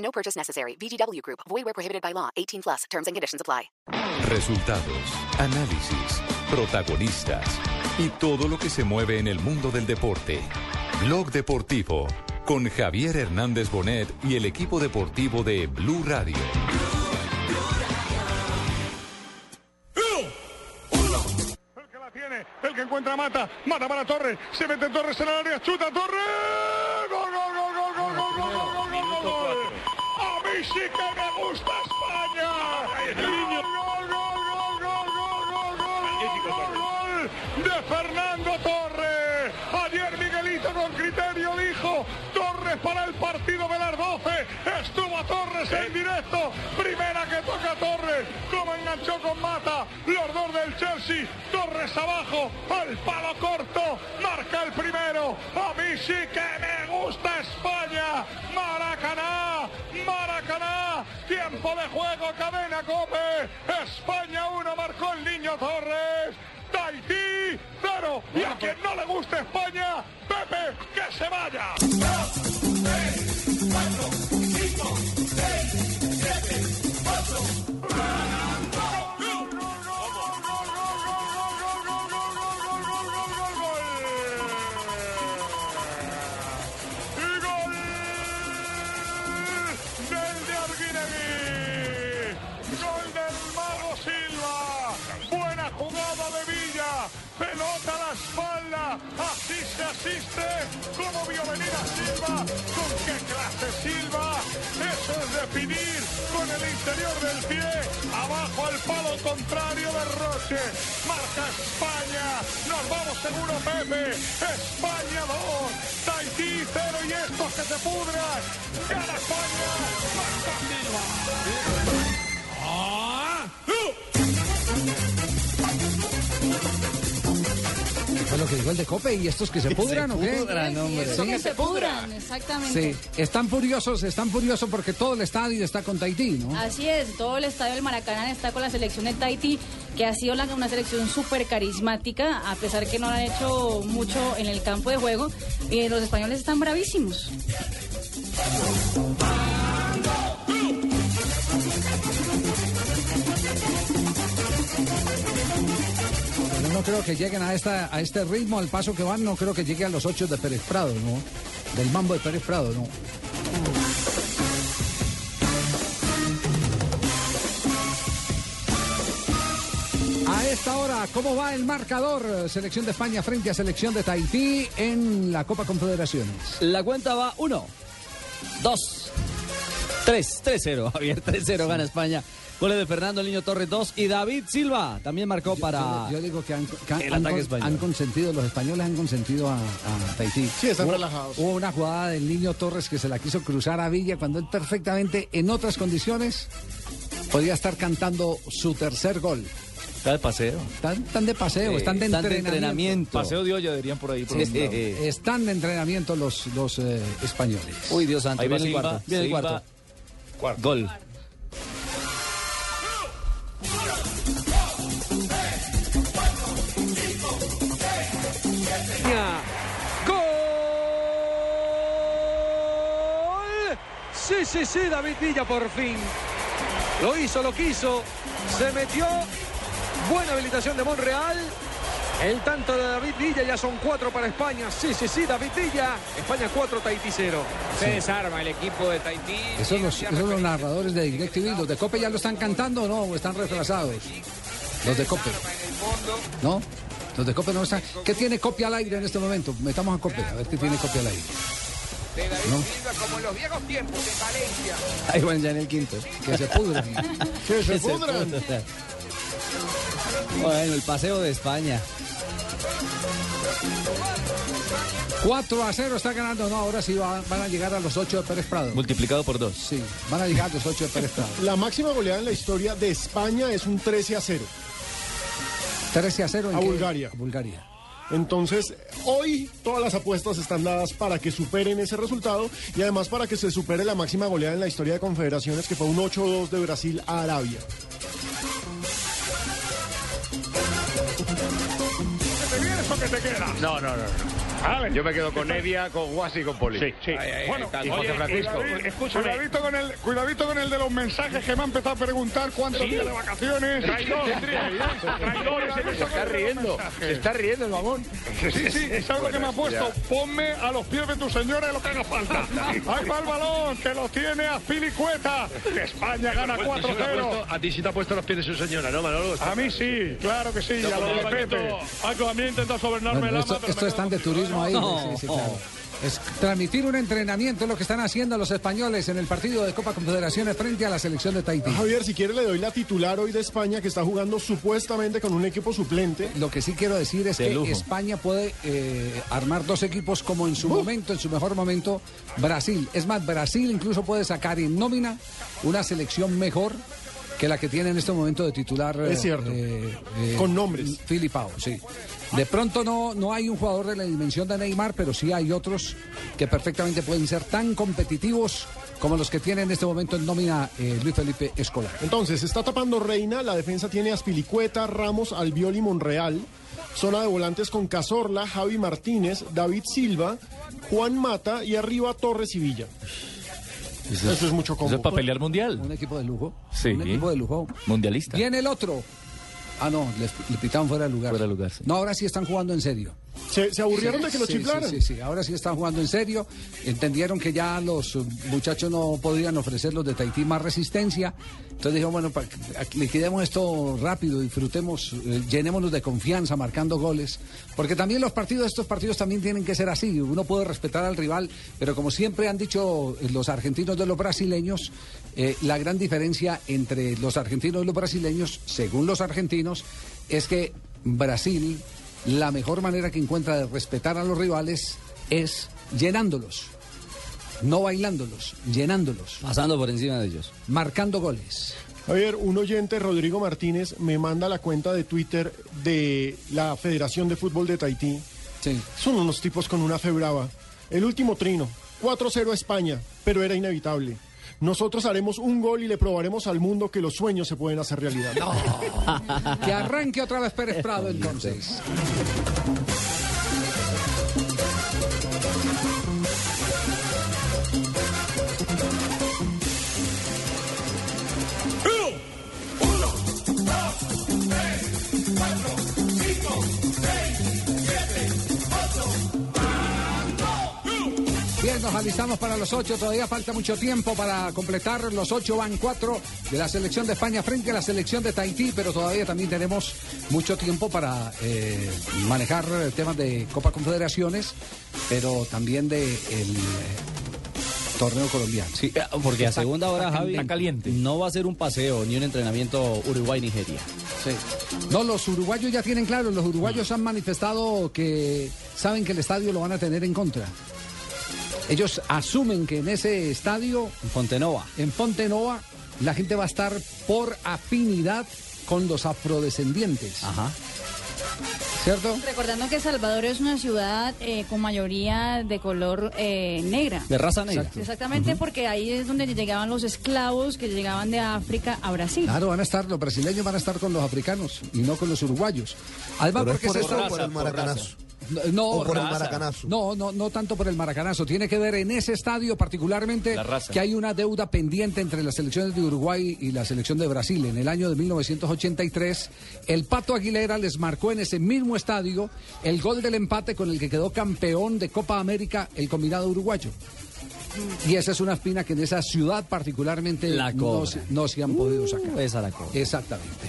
No purchase necessary. VGW Group. Void where prohibited by law. 18 plus. Terms and conditions apply. Resultados, análisis, protagonistas y todo lo que se mueve en el mundo del deporte. Blog deportivo con Javier Hernández Bonet y el equipo deportivo de Blue Radio. El que la tiene, el que encuentra mata, mata para Torres, se mete Torres en el área, chuta Torres. ¡Gol, gol, gol, gol, gol, gol, gol! Mí sí que me gusta España. Gol, gol, gol, gol, gol, gol, gol, gol, gol de Fernando para el partido de las 12. Estuvo Torres en directo. Primera que toca Torres. Como enganchó con Mata. Los dos del Chelsea. Torres abajo. Al palo corto. Marca el primero. A mí sí que me gusta España. Maracaná. Maracaná. Tiempo de juego. Cadena Cope. España 1. Marcó el niño Torres. Tahití cero. Y a quien no le gusta España, Pepe, que se vaya tres, cuatro. Espalda. Así se asiste. Como vio venir a Silva. ¿Con qué clase Silva? Eso es definir con el interior del pie. Abajo al palo contrario de Roche. Marca España. Nos vamos seguro, Pepe. España 2. Tahití 0 y estos que se pudran. Gana España. Marca Silva. Fue lo que dijo el de Cope y estos que se pudran o qué? pudran, hombre. Sí, Que se pudran, exactamente. Sí, están furiosos, están furiosos porque todo el estadio está con Tahití, ¿no? Así es, todo el estadio del Maracaná está con la selección de Tahití, que ha sido la- una selección súper carismática, a pesar que no han hecho mucho en el campo de juego. Y los españoles están bravísimos. No creo que lleguen a, esta, a este ritmo, al paso que van, no creo que llegue a los ocho de Pérez Prado, ¿no? Del mambo de Pérez Prado, ¿no? A esta hora, ¿cómo va el marcador? Selección de España frente a selección de Tahití en la Copa Confederaciones. La cuenta va 1, 2, 3, 3-0. Javier, 3-0 gana España. Goles de Fernando El Niño Torres 2 y David Silva también marcó para. Yo, yo digo que han, que han- el han ataque con- español. han consentido, los españoles han consentido a, a Tahití. Sí, están Hubo- relajados. Hubo una jugada del niño Torres que se la quiso cruzar a Villa cuando él perfectamente, en otras condiciones, podía estar cantando su tercer gol. Está de paseo. Están, están de paseo, Eh, están de están de entrenamiento. Paseo de olla dirían por ahí. Por Sí, sí. Están de entrenamiento los, los eh, españoles. Uy, Dios santo. Ahí va Viene el Silva, cuarto. Viene el cuarto. Gol. ¡Gol! Sí, sí, sí, David Villa por fin. Lo hizo, lo quiso. Se metió. Buena habilitación de Monreal. El tanto de David Villa ya son cuatro para España. Sí, sí, sí, David Villa. España 4, Tahití 0. Se desarma el equipo de Tahití. Esos los, esos los narradores de DirecTV, los de Cope ya lo están cantando o no, o están retrasados. Los de Cope. ¿No? Los de Cope no están. ¿Qué tiene Copia al aire en este momento? Metamos a Cope, a ver qué tiene Copia al aire. ¿No? como en los viejos tiempos en Valencia. Ahí van ya en el quinto. Que se pudran. Que se pudran. Bueno, el paseo de España. 4 a 0 está ganando. No, ahora sí va- van a llegar a los 8 de Pérez Prado. Multiplicado por dos. Sí, van a llegar a los 8 de Pérez Prado. La máxima goleada en la historia de España es un 13 a 0. 13 a 0 en A qué? Bulgaria. A Bulgaria. Entonces, hoy todas las apuestas están dadas para que superen ese resultado y además para que se supere la máxima goleada en la historia de confederaciones, que fue un 8-2 de Brasil a Arabia. No, no, no. Yo me quedo con Nevia, con Guasi y con Poli. Sí, sí. Ahí, ahí, bueno, ahí, oye, José Francisco. cuidadito, Escúchame. cuidadito con el, cuidadito con el de los mensajes que me ha empezado a preguntar cuántos días de vacaciones. Traidor, Traidor, se está riendo. Se está riendo el mamón. Sí, sí, sí. ¿Y sabes lo que me ha puesto? Ponme a los pies de tu señora lo que haga falta. Ahí va el balón, que lo tiene a Filicueta. Que España gana 4-0. A ti sí te ha puesto los pies de su señora, ¿no, Manolo? A mí sí, claro que sí, a lo de Pepe. Algo a mí intenta sobornarme el esto, ama, esto me están de quedo turismo ahí. No. sí, sí, claro. Es transmitir un entrenamiento es lo que están haciendo los españoles en el partido de Copa Confederaciones frente a la selección de Tahití. Javier, si quiere le doy la titular hoy de España que está jugando supuestamente con un equipo suplente. Lo que sí quiero decir es De que lujo. España puede eh, armar dos equipos como en su momento, en su mejor momento, Brasil. Es más, Brasil incluso puede sacar en nómina una selección mejor que la que tiene en este momento de titular. eh, Es cierto. eh, Con nombres. Filipao, sí. De pronto no, no hay un jugador de la dimensión de Neymar, pero sí hay otros que perfectamente pueden ser tan competitivos como los que tiene en este momento en nómina eh, Luis Felipe Escolar. Entonces, está tapando Reina, la defensa tiene a Aspilicueta, Ramos, Albiol y Monreal. Zona de volantes con Cazorla, Javi Martínez, David Silva, Juan Mata y arriba Torres y Villa. Eso es mucho Eso es combo. para pelear mundial. Un equipo de lujo. Sí. Un equipo de lujo. Mundialista. Viene el otro. Ah, no, le, le pitaron fuera de lugar. Fuera de lugar, sí. No, ahora sí están jugando en serio. ¿Se, se aburrieron de que lo Sí, chiflaran? Sí, sí, sí, ahora sí están jugando en serio. Entendieron que ya los eh, muchachos no podrían ofrecer los de Tahití más resistencia. Entonces dijeron, bueno, liquidemos esto rápido, disfrutemos, eh, llenémonos de confianza marcando goles. Porque también los partidos, estos partidos también tienen que ser así. Uno puede respetar al rival, pero como siempre han dicho eh, los argentinos de los brasileños, eh, la gran diferencia entre los argentinos y los brasileños, según los argentinos, es que Brasil la mejor manera que encuentra de respetar a los rivales es llenándolos, no bailándolos, llenándolos, Pasando por encima de ellos. marcando goles. Javier, un oyente, Rodrigo Martínez, me manda la cuenta de Twitter de la Federación de Fútbol de Tahití. Sí. Son unos tipos con una fe brava. El último trino, 4-0 a España, pero era inevitable. Nosotros haremos un gol y le probaremos al mundo que los sueños se pueden hacer realidad. Que arranque otra vez Pérez Prado entonces. Nos alistamos para los ocho. Todavía falta mucho tiempo para completar. Los ocho van cuatro de la selección de España frente a la selección de Tahití, pero todavía también tenemos mucho tiempo para eh, manejar temas de Copa Confederaciones, pero también de el eh, torneo colombiano. Sí, eh, porque a segunda hora, está Javi, Está caliente. no va a ser un paseo ni un entrenamiento Uruguay-Nigeria. Sí. No, los uruguayos ya tienen claro, los uruguayos han manifestado que saben que el estadio lo van a tener en contra. Ellos asumen que en ese estadio, En Fontenova. en Fontenova, la gente va a estar por afinidad con los afrodescendientes. Ajá. ¿Cierto? Recordando que Salvador es una ciudad eh, con mayoría de color eh, negra. De raza negra. Exacto. Exactamente, porque ahí es donde llegaban los esclavos que llegaban de África a Brasil. Claro, van a estar, los brasileños van a estar con los africanos y no con los uruguayos. Además, es porque por por el maracanazo. No, O por el raza. maracanazo. No, no, no tanto por el maracanazo. Tiene que ver en ese estadio particularmente que hay una deuda pendiente entre las selecciones de Uruguay y la selección de Brasil. En el año de 1983, el Pato Aguilera les marcó en ese mismo estadio el gol del empate con el que quedó campeón de Copa América el combinado uruguayo. Y esa es una espina que en esa ciudad particularmente La no, se- no se han podido sacar. Uh, esa la cobra. Exactamente.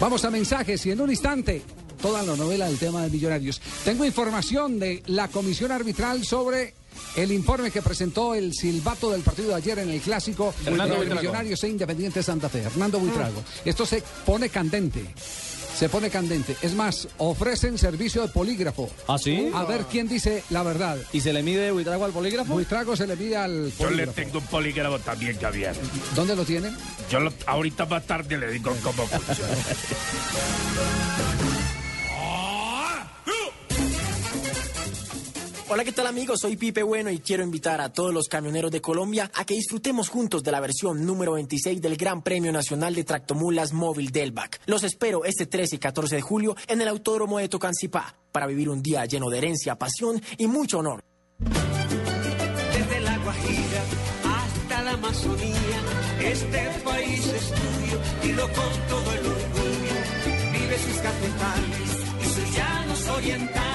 Vamos a mensajes y en un instante toda la novela del tema de millonarios. Tengo información de la comisión arbitral sobre el informe que presentó el silbato del partido de ayer en el clásico entre. Millonarios e Independiente Santa Fe. Hernando Buitrago. Esto se pone candente. Se pone candente. Es más, ofrecen servicio de polígrafo. ¿Ah, sí? A ver quién dice la verdad. ¿Y se le mide Buitrago al polígrafo? Buitrago se le mide al Yo le polígrafo. tengo un polígrafo también, Javier. ¿Dónde lo tienen? Yo lo- ahorita más tarde le digo cómo funciona. Hola, ¿qué tal amigos? Soy Pipe Bueno y quiero invitar a todos los camioneros de Colombia a que disfrutemos juntos de la versión número 26 del Gran Premio Nacional de Tractomulas Móvil Delvac. Los espero este 13 y 14 de julio en el Autódromo de Tocancipá para vivir un día lleno de herencia, pasión y mucho honor. Desde la Guajira hasta la Amazonía, este país es tuyo y lo con todo el orgullo. Vive sus cafetales y sus llanos orientales.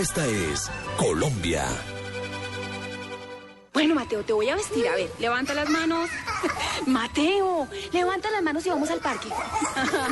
Respuesta es Colombia. Bueno, Mateo, te voy a vestir. A ver, levanta las manos. Mateo, levanta las manos y vamos al parque.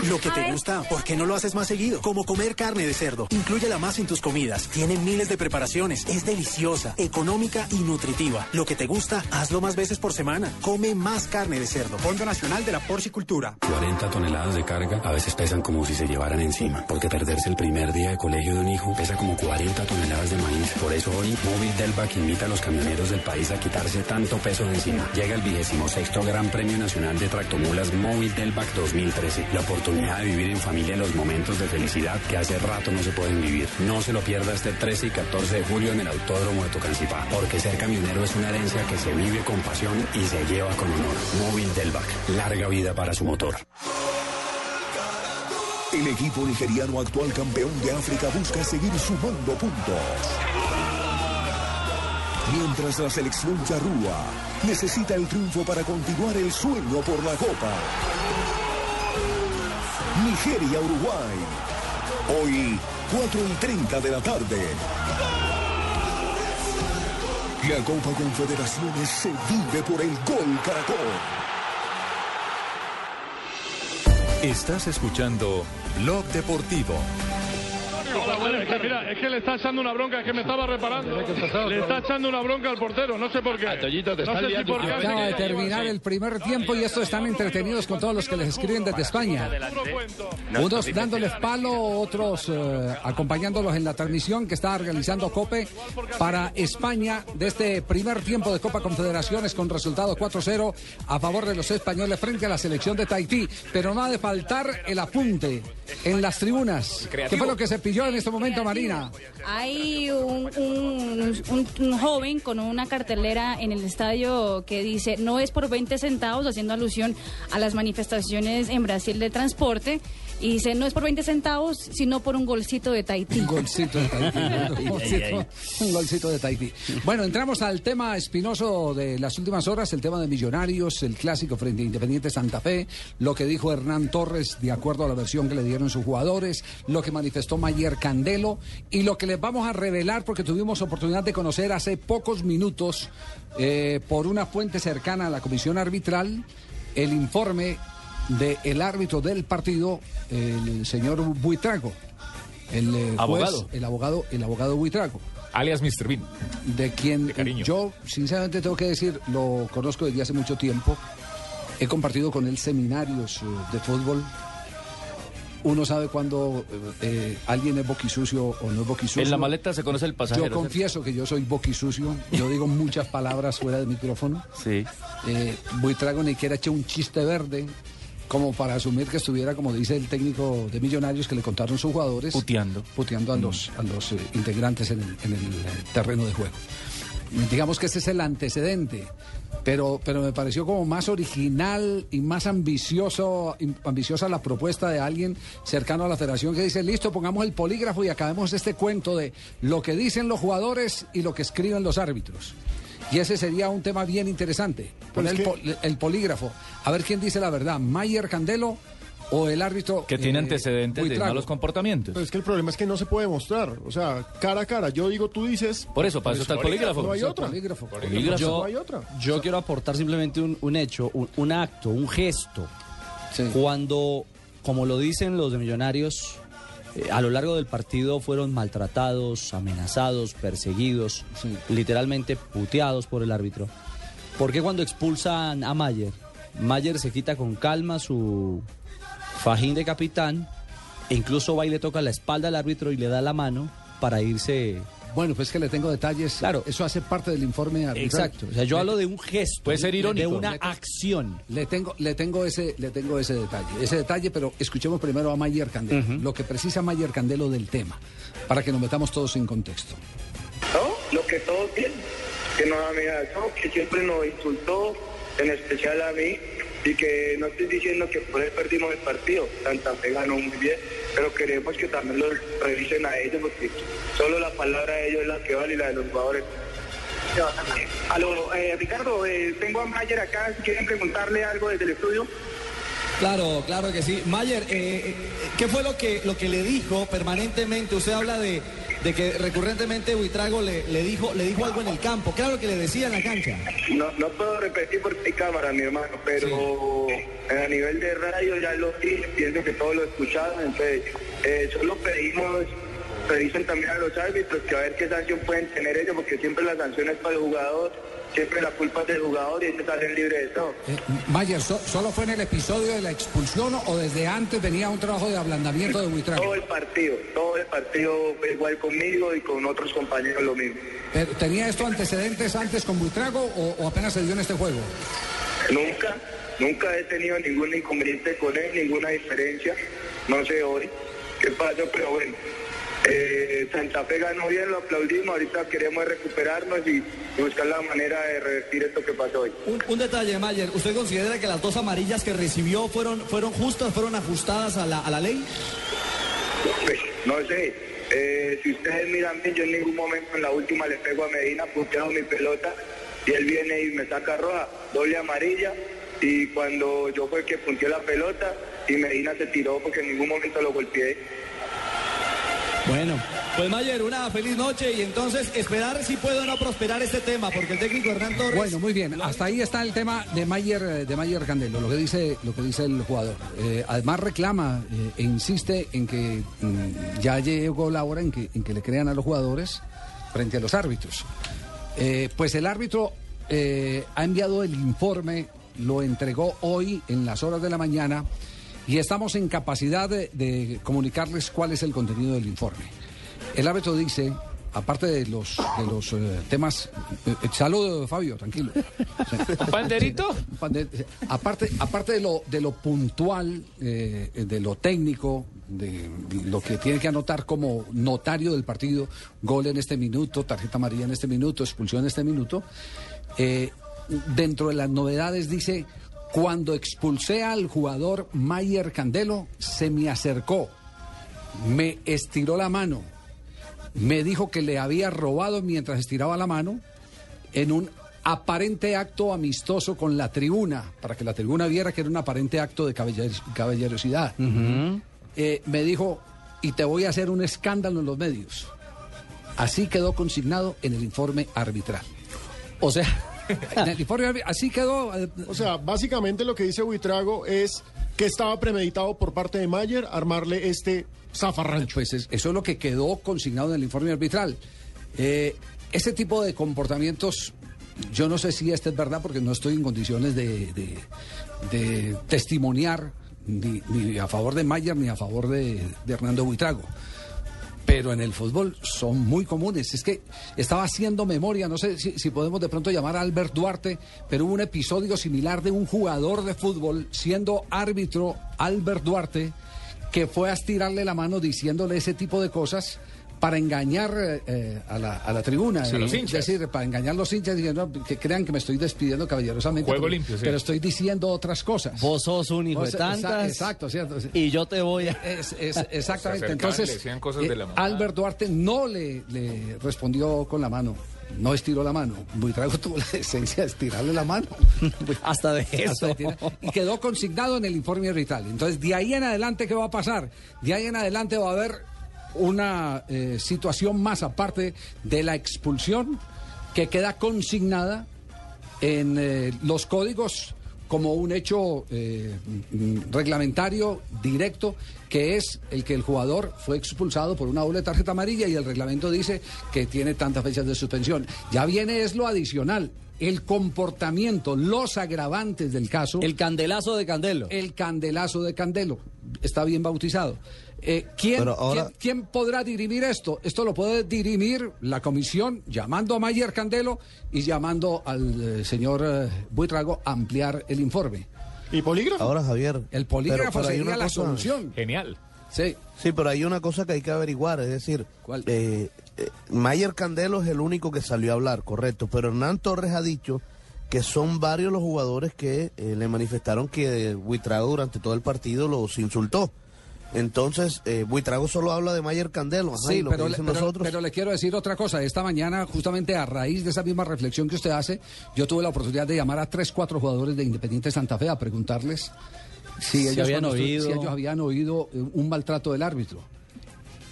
Lo que te gusta, ¿por qué no lo haces más seguido? Como comer carne de cerdo. Inclúyela más en tus comidas. Tiene miles de preparaciones. Es deliciosa, económica y nutritiva. Lo que te gusta, hazlo más veces por semana. Come más carne de cerdo. Fondo Nacional de la Porcicultura. 40 toneladas de carga a veces pesan como si se llevaran encima, porque perderse el primer día de colegio de un hijo pesa como 40 toneladas de maíz. Por eso hoy, Móvil Delvac invita a los camioneros del país a quitarse tanto peso de encima. Llega el vigésimo sexto Gran Premio Nacional de Tractomulas Móvil Delvac 2013. La oportunidad de vivir en familia los momentos de felicidad que hace rato no se pueden vivir. No se lo pierda este 13 y 14 de julio en el Autódromo de Tocancipá, porque ser camionero es una herencia que se vive con pasión y se lleva con honor. Móvil Delvac, larga vida para su motor. El equipo nigeriano actual campeón de África busca seguir sumando puntos. Mientras la selección charrúa necesita el triunfo para continuar el sueño por la Copa. Nigeria-Uruguay. Hoy, 4 y 30 de la tarde. La Copa Confederaciones se vive por el Gol Caracol. Estás escuchando Blog Deportivo. Es que, mira, es que le está echando una bronca, es que me estaba reparando. Le está echando una bronca al portero, no sé por qué. no sé si por qué. Acaba de terminar el primer tiempo y estos están entretenidos con todos los que les escriben desde España. Unos dándoles palo, otros eh, acompañándolos en la transmisión que está realizando COPE para España de este primer tiempo de Copa Confederaciones con resultado 4-0 a favor de los españoles frente a la selección de Tahití. Pero no ha de faltar el apunte en las tribunas. ¿Qué fue lo que se en este momento, Marina? Hay un, un- un- un joven con una cartelera en el estadio que dice no es por 20 centavos, haciendo alusión a las manifestaciones en Brasil de transporte. Y dice no es por 20 centavos, sino por un golcito de Tahití. Un golcito de Tahití. Un golcito, un golcito de Tahití. Bueno, entramos al tema espinoso de las últimas horas, el tema de Millonarios, el clásico frente a Independiente Santa Fe, lo que dijo Hernán Torres de acuerdo a la versión que le dieron sus jugadores, lo que manifestó Mayer Candelo y lo que les vamos a revelar porque tuvimos oportunidad de conocer hace pocos minutos eh, por una fuente cercana a la comisión arbitral el informe del árbitro del partido, el señor Buitrago. El eh, juez, Abogado. el abogado, el abogado Buitrago. Alias Mr. Bean. De quien yo, sinceramente, tengo que decir, lo conozco desde hace mucho tiempo. He compartido con él seminarios eh, de fútbol. Uno sabe cuando eh, alguien es boquisucio o no es boquisucio. En la maleta se conoce el pasajero. Yo confieso que yo soy boquisucio. Yo digo muchas palabras fuera de micrófono. Sí. Buitrago ni siquiera eché un chiste verde. Como para asumir que estuviera, como dice el técnico de Millonarios, que le contaron sus jugadores. Puteando. Puteando a los, a los eh, integrantes en el, en el, eh, terreno de juego. Digamos que ese es el antecedente, pero, pero me pareció como más original y más ambicioso, ambiciosa la propuesta de alguien cercano a la federación que dice, listo, pongamos el polígrafo y acabemos este cuento de lo que dicen los jugadores y lo que escriben los árbitros. Y ese sería un tema bien interesante. Poner es el, que- po- el polígrafo, a ver quién dice la verdad, Mayer Candelo o el árbitro Que tiene eh, antecedentes de malos comportamientos. Pero es que el problema es que no se puede mostrar. O sea, cara a cara. Yo digo, tú dices. Por eso, para eso está el polígrafo. No hay otra. polígrafo. Polígrafo. No hay otra. Yo quiero aportar simplemente un, un hecho, un, un acto, un gesto. Cuando, como lo dicen los de Millonarios, eh, a lo largo del partido fueron maltratados, amenazados, perseguidos, literalmente puteados por el árbitro. ¿Por qué cuando expulsan a Mayer, Mayer se quita con calma su fajín de capitán e incluso va y le toca la espalda al árbitro y le da la mano para irse Bueno, pues que le tengo detalles. Claro. Eso hace parte del informe arbitral. Exacto. O sea, yo hablo de un gesto. Puede ser de- irónico. De una Le- acción. Le tengo, le tengo ese, le tengo ese detalle, ese detalle, pero escuchemos primero a Mayer Candelo, lo que precisa Mayer Candelo del tema, para que nos metamos todos en contexto. ¿no? Lo que todos tienen, que nos amenazó, que siempre nos insultó, en especial a mí, y que no estoy diciendo que por él perdimos el partido, Santa Fe ganó muy bien, pero queremos que también lo revisen a ellos, porque solo la palabra de ellos es la que vale y la de los jugadores. Aló, eh, Ricardo, eh, tengo a Mayer acá, si quieren preguntarle algo desde el estudio. Claro, claro que sí. Mayer, eh, eh, ¿qué fue lo que, lo que le dijo permanentemente? Usted habla de, de que recurrentemente Buitrago le, le, dijo, le dijo algo en el campo. ¿Qué era lo que le decía en la cancha? No, no puedo repetir porque hay cámara, mi hermano, pero a nivel de radio ya lo dije, pienso que todos lo escucharon, entonces eh, solo pedimos, pedicen también a los árbitros que a ver qué sanción pueden tener ellos, porque siempre la sanción es para el jugador, siempre la culpa es del jugador y ellos salen libres de todo. Mayer, so- ¿solo fue en el episodio de la expulsión o desde antes venía un trabajo de ablandamiento de Buitrago? Todo el partido, todo el partido fue igual conmigo y con otros compañeros lo mismo. Pero, ¿Tenía esto antecedentes antes con Buitrago o, o apenas se dio en este juego? Nunca, nunca he tenido ningún inconveniente con él, ninguna diferencia. No sé hoy qué pasó, pero bueno. Eh, Santa Fe ganó bien, lo aplaudimos. Ahorita queremos recuperarnos y, buscar la manera de revertir esto que pasó hoy. Un, un detalle, Mayer. ¿Usted considera que las dos amarillas que recibió fueron, fueron justas, fueron ajustadas a la, a la ley? Pues, no sé. eh, si ustedes miran bien, yo en ningún momento en la última le pego a Medina, puteado mi pelota y él viene y me saca roja, doble amarilla. Y cuando yo fue el que punteó la pelota y Medina se tiró porque en ningún momento lo golpeé. Bueno, pues Mayer, una feliz noche y entonces esperar si puede o no prosperar este tema, porque el técnico Hernán Torres... Bueno, muy bien. Hasta ahí está el tema de Mayer, eh, de Mayer Candelo, lo que dice, lo que dice el jugador. Eh, además reclama eh, e insiste en que mm, ya llegó la hora en que, en que le crean a los jugadores frente a los árbitros. Eh, pues el árbitro ha enviado el informe, lo entregó hoy en las horas de la mañana y estamos en capacidad de, de comunicarles cuál es el contenido del informe. El árbitro dice, aparte de los, de los eh, temas... eh, eh, saludo, Fabio, tranquilo. ¿Un panderito? Aparte, aparte de lo, de lo puntual, eh, de lo técnico, de lo que tiene que anotar como notario del partido, gol en este minuto, tarjeta amarilla en este minuto, expulsión en este minuto, dentro de las novedades dice, cuando expulsé al jugador Mayer Candelo, se me acercó, me estiró la mano, me dijo que le había robado mientras estiraba la mano en un aparente acto amistoso con la tribuna, para que la tribuna viera que era un aparente acto de caballeros- caballerosidad. Eh, me dijo, y te voy a hacer un escándalo en los medios. Así quedó consignado en el informe arbitral. O sea, así quedó. eh, O sea, básicamente lo que dice Buitrago es que estaba premeditado por parte de Mayer armarle este zafarrancho. Pues es- eso es lo que quedó consignado en el informe arbitral. Eh, ese tipo de comportamientos, yo no sé si este es verdad porque no estoy en condiciones de, de- de testimoniar ni, ni a favor de Mayer ni a favor de, de Hernando Buitrago. Pero en el fútbol son muy comunes. Es que estaba haciendo memoria, no sé si, podemos de pronto llamar a Albert Duarte, pero hubo un episodio similar de un jugador de fútbol siendo árbitro Albert Duarte que fue a estirarle la mano diciéndole ese tipo de cosas para engañar eh, a, la, a la tribuna. Sí, a los eh, hinchas. Es decir, para engañar a los hinchas diciendo que crean que me estoy despidiendo caballerosamente. Juego pero, limpio, sí. pero estoy diciendo otras cosas. Vos sos un hijo Vos- de exa- tantas. Exacto, cierto. Y yo te voy a... Es- es- exactamente. Entonces, le cosas de la mamá. Albert Duarte no le, le respondió con la mano. No estiró la mano. Buitrago tuvo la decencia de estirarle la mano. Hasta de eso. Hasta y quedó consignado en el informe arbitral. Entonces, de ahí en adelante, ¿qué va a pasar? De ahí en adelante va a haber una eh, situación más aparte de la expulsión que queda consignada en eh, los códigos como un hecho eh, reglamentario directo, que es el que el jugador fue expulsado por una doble tarjeta amarilla y el reglamento dice que tiene tantas fechas de suspensión. Ya viene es lo adicional, el comportamiento, los agravantes del caso. El candelazo de Candelo. El candelazo de Candelo. Está bien bautizado. Eh, ¿quién, Pero ahora- quién- quién podrá dirimir esto? Esto lo puede dirimir la comisión llamando a Mayer Candelo y llamando al eh, señor eh, Buitrago a ampliar el informe. ¿Y polígrafo? Ahora, Javier. El polígrafo sería una la cosa- solución. Genial. Sí. Sí, pero hay una cosa que hay que averiguar, es decir, eh, eh, Mayer Candelo es el único que salió a hablar, correcto, pero Hernán Torres ha dicho que son varios los jugadores que eh, le manifestaron que Buitrago durante todo el partido los insultó. Entonces, eh, Buitrago solo habla de Mayer Candelo, ajá, Sí, lo pero, que le- dicen pero- los otros. pero le quiero decir otra cosa. Esta mañana, justamente a raíz de esa misma reflexión que usted hace, yo tuve la oportunidad de llamar a tres, cuatro jugadores de Independiente Santa Fe a preguntarles si, Si ellos, habían oído. si ellos habían oído eh, un maltrato del árbitro.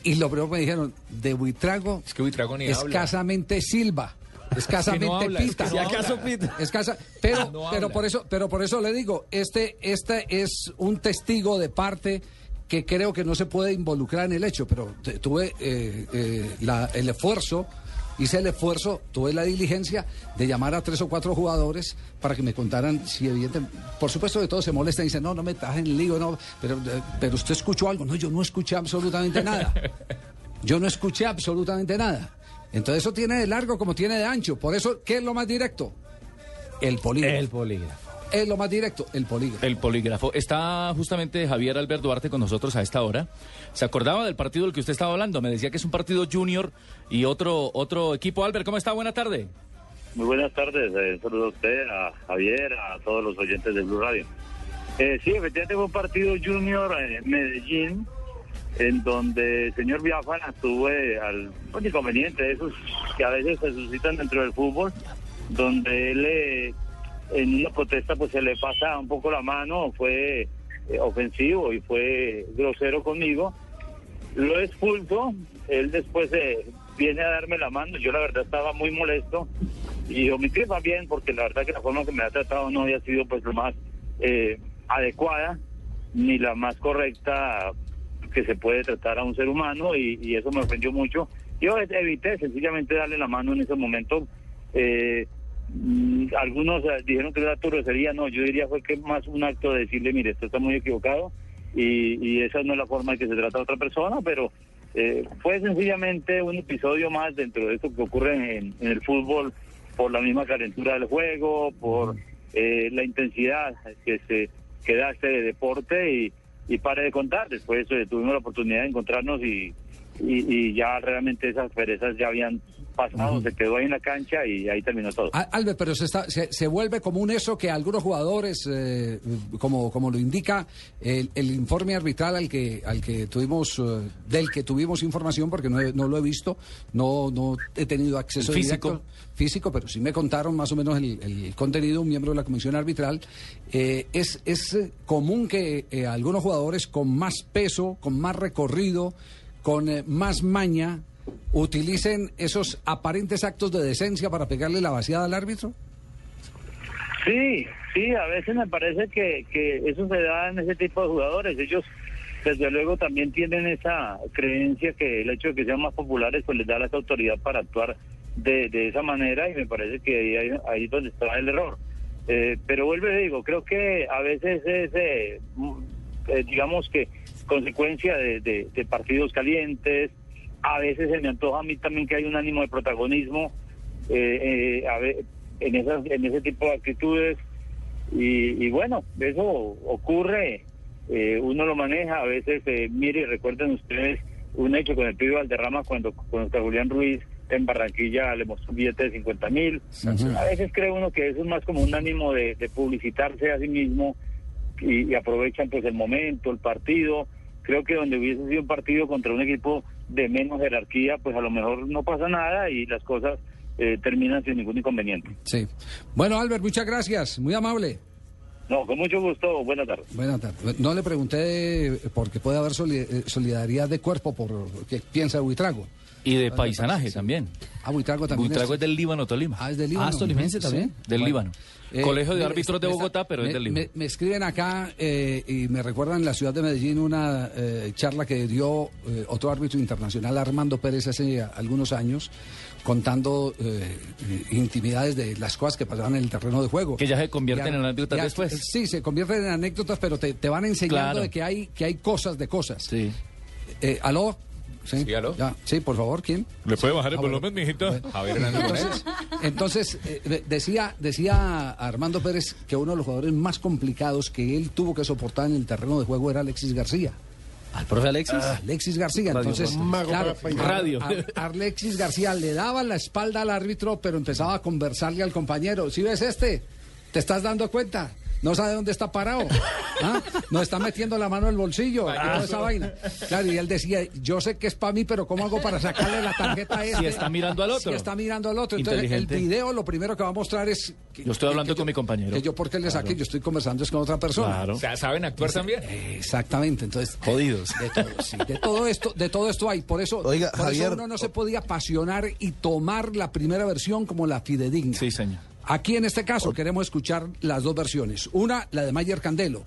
Y lo primero que me dijeron, de Buitrago, Es que Buitrago ni habla. escasamente Silva. Escasamente Es que no habla, es pita. que no Si acaso habla. pita. Escasa- pero, No pero por eso, pero por eso le digo, este, este es un testigo de parte que creo que no se puede involucrar en el hecho, pero tuve eh, eh, la- el esfuerzo, hice el esfuerzo, tuve la diligencia de llamar a tres o cuatro jugadores para que me contaran si evidentemente, por supuesto que todos se molestan y dicen, no, no me estás en lío, no, pero, eh, pero usted escuchó algo, no, yo no escuché absolutamente nada. Yo no escuché absolutamente nada. Entonces eso tiene de largo como tiene de ancho. Por eso, ¿qué es lo más directo? El polígrafo. El polígrafo. Es lo más directo, el polígrafo. El polígrafo. Está justamente Javier Albert Duarte con nosotros a esta hora. ¿Se acordaba del partido del que usted estaba hablando? Me decía que es un partido junior y otro, otro equipo. Albert, ¿cómo está? Buena tarde. Muy buenas tardes, eh, saludo a usted, a Javier, a todos los oyentes de Blue Radio. Eh, sí, efectivamente fue un partido junior en Medellín, en donde el señor Biafara tuve al un inconveniente de esos que a veces se suscitan dentro del fútbol, donde él eh, en una protesta pues se le pasa un poco la mano, fue eh, ofensivo y fue grosero conmigo. Lo expulso, él después eh, viene a darme la mano, yo la verdad estaba muy molesto y omití más bien porque la verdad que la forma que me ha tratado no había sido pues lo más eh, adecuada ni la más correcta que se puede tratar a un ser humano y, eso me ofendió mucho. Yo evité sencillamente darle la mano en ese momento. Eh, algunos eh, dijeron que era grosería, no, yo diría fue que más un acto de decirle, mire, esto está muy equivocado y, y esa no es la forma en que se trata a otra persona, pero eh, fue sencillamente un episodio más dentro de esto que ocurre en, el fútbol por la misma calentura del juego, por eh, la intensidad que se que da este deporte y, y pare de contar. Después eh, tuvimos la oportunidad de encontrarnos y, y, y ya realmente esas perezas ya habían pasado, se quedó ahí en la cancha y ahí terminó todo. Al- Albert, pero se, está- se, se vuelve común eso que algunos jugadores, eh, como, como lo indica el, el informe arbitral al que, al que tuvimos, eh, del que tuvimos información, porque no, he- no lo he visto, no, no he tenido acceso físico. directo físico, pero sí me contaron más o menos el, el contenido, un miembro de la comisión arbitral. Eh, es es común que eh, algunos jugadores con más peso, con más recorrido, con eh, más maña, utilicen esos aparentes actos de decencia para pegarle la vaciada al árbitro? Sí, sí, a veces me parece que, eso se da en ese tipo de jugadores. Ellos, desde luego, también tienen esa creencia que el hecho de que sean más populares pues les da la autoridad para actuar de, de esa manera y me parece que ahí, ahí donde está el error. Eh, pero vuelvo y digo, creo que a veces es, eh, eh, digamos que, consecuencia de, de- de partidos calientes, A veces se me antoja a mí también que hay un ánimo de protagonismo eh, eh, a ve- en, esas, en ese tipo de actitudes. Y, y bueno, eso ocurre, eh, uno lo maneja, a veces, eh, mire, y recuerden ustedes un hecho con el pibe Valderrama cuando con Oscar Julián Ruiz en Barranquilla le mostró un billete de 50 mil. A veces cree uno que eso es más como un ánimo de, de publicitarse a sí mismo y, y aprovechan pues el momento, el partido. Creo que donde hubiese sido un partido contra un equipo de menos jerarquía, pues a lo mejor no pasa nada y las cosas eh, terminan sin ningún inconveniente. Sí. Bueno, Albert, muchas gracias. Muy amable. No, con mucho gusto. Buenas tardes. Buenas tardes. No le pregunté porque puede haber eh, solidaridad de cuerpo por qué piensa Buitrago. Y de paisanaje también. Ah, Buitrago también. Buitrago es del Líbano, Tolima. Ah, es del Líbano. Ah, ¿es tolimense también? Del Bueno. Líbano. Eh, Colegio de árbitros de Bogotá, pero me, es del Líbano. me- me escriben acá eh, y me recuerdan en la ciudad de Medellín una eh, charla que dio otro árbitro internacional, Armando Pérez, hace algunos años, contando intimidades de las cosas que pasaban en el terreno de juego. Que ya se convierten Ya- en anécdotas ya- después. Sí, se convierten en anécdotas, pero te, te van enseñando Claro. de que hay, que hay cosas de cosas. Sí. ¿Aló? Sí, Ya, sí, por favor, ¿quién? ¿Le puede bajar el bueno. volumen, mijito? Javier Hernández Entonces, entonces eh, decía, decía Armando Pérez que uno de los jugadores más complicados que él tuvo que soportar en el terreno de juego era Alexis García. ¿Al profe Alexis? Ah, Alexis García, Radio entonces. Mago claro. Radio. a- a- Alexis García le daba la espalda al árbitro, pero empezaba a conversarle al compañero. Si ves este, ¿te estás dando cuenta? No sabe dónde está parado. ¿Ah? No está metiendo la mano en el bolsillo. y toda esa vaina. Claro, y él decía, yo sé que es para mí, pero ¿cómo hago para sacarle la tarjeta a este? Si está mirando al otro. Si está mirando al otro. Entonces, el video lo primero que va a mostrar es... que- Yo estoy hablando con mi compañero. que yo porque le saqué, yo estoy conversando es con otra persona. Claro. O sea, ¿saben actuar también? Exactamente, entonces Jodidos. de todo, sí, de todo esto, de todo esto hay, por eso, Oiga, por eso Javier- uno no se podía apasionar y tomar la primera versión como la fidedigna. Sí, señor. Aquí en este caso queremos escuchar las dos versiones. Una, la de Mayer Candelo.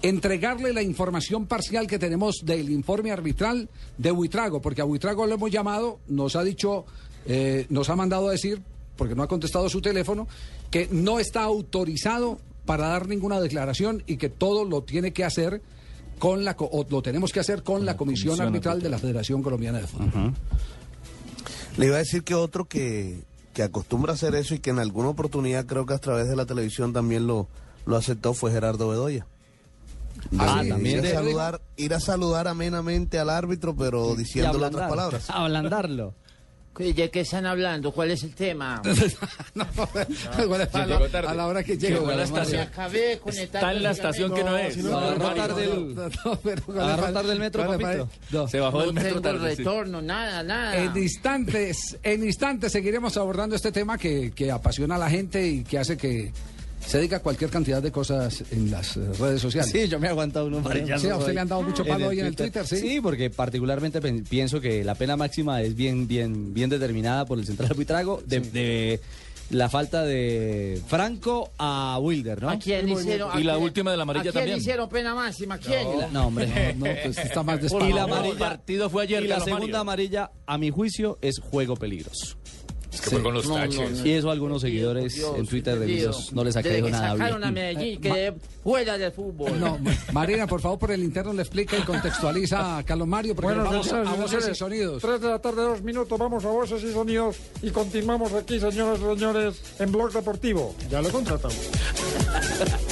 Entregarle la información parcial que tenemos del informe arbitral de Buitrago, porque a Buitrago lo hemos llamado, nos ha dicho, eh, nos ha mandado a decir, porque no ha contestado su teléfono, que no está autorizado para dar ninguna declaración y que todo lo tiene que hacer con la o lo tenemos que hacer con la comisión, comisión arbitral de la. Federación Colombiana de Fútbol. Le iba a decir que otro que, que acostumbra a hacer eso y que en alguna oportunidad creo que a través de la televisión también lo, lo aceptó fue Gerardo Bedoya. Ah, también ir, a saludar, ir a saludar amenamente al árbitro, pero diciéndole otras palabras. Ablandarlo. ¿De qué están hablando? ¿Cuál es el tema? Bueno, a, la, llegó tarde. a la hora que a la bueno, acabé. Está en la estación que no es. No, Agarró no, tarde no, el- no, no, pero ¿cuál Agarró tarde el metro, papito. no. Se bajó No del metro tengo tarde. sí. retorno, nada, nada. En instantes, en instantes seguiremos abordando este tema que, que apasiona a la gente y que hace que se diga cualquier cantidad de cosas en las eh, redes sociales. Sí, yo me he aguantado unos Sí, a usted hoy le han dado mucho palo hoy en el Twitter, ¿sí? Sí, porque particularmente pienso que la pena máxima es bien, bien, bien determinada por el central arbitrago de, de la falta de Franco a Wilder, ¿no? ¿A quién le hicieron? Y a la quién- última de la amarilla ¿A quién también. le hicieron pena máxima? ¿A quién? No, hombre. No, pues está más Y despavado. la El amarilla, partido fue ayer, y la segunda Mario. amarilla, a mi juicio, es juego peligroso. Es que fue con los No, no, taches. no. Y eso a algunos seguidores Dios, en Twitter de Dios. no les ha caído nada sacaron a bien. Medellín, que fuera del fútbol. No, Marina, por favor, por el interno le explica y contextualiza a Carlos Mario, porque Bueno, vamos a, señoras y a voces y señores, sonidos. Tres de la tarde, dos minutos, vamos a voces y sonidos y continuamos aquí, señoras y señores, en Blog Deportivo. Ya lo contratamos.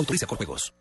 Autoriza con juegos.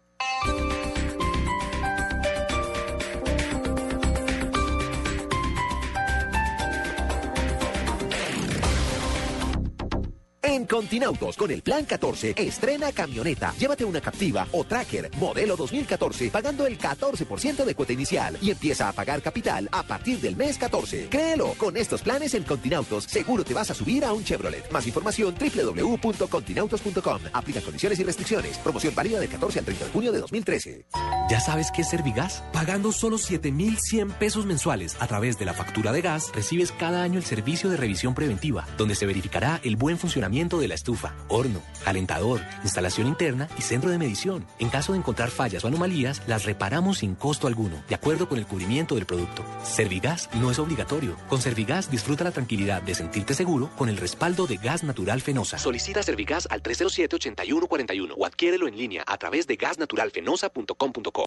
En Continautos, con el Plan 14, estrena camioneta. Llévate una Captiva o Tracker, modelo 2014, pagando el 14% de cuota inicial y empieza a pagar capital a partir del mes 14. Créelo, con estos planes en Continautos, seguro te vas a subir a un Chevrolet. Más información www.continautos.com. Aplica condiciones y restricciones. Promoción válida del 14 al 30 de junio de 2013. ¿Ya sabes qué es Servigas? Pagando solo 7,100 pesos mensuales a través de la factura de gas, recibes cada año el servicio de revisión preventiva, donde se verificará el buen funcionamiento de la estufa, horno, calentador, instalación interna y centro de medición. En caso de encontrar fallas o anomalías, las reparamos sin costo alguno, de acuerdo con el cubrimiento del producto. Servigas no es obligatorio. Con Servigas disfruta la tranquilidad de sentirte seguro con el respaldo de gas natural fenosa. Solicita Servigas al 307-8141 o adquiérelo en línea a través de gasnaturalfenosa.com.co.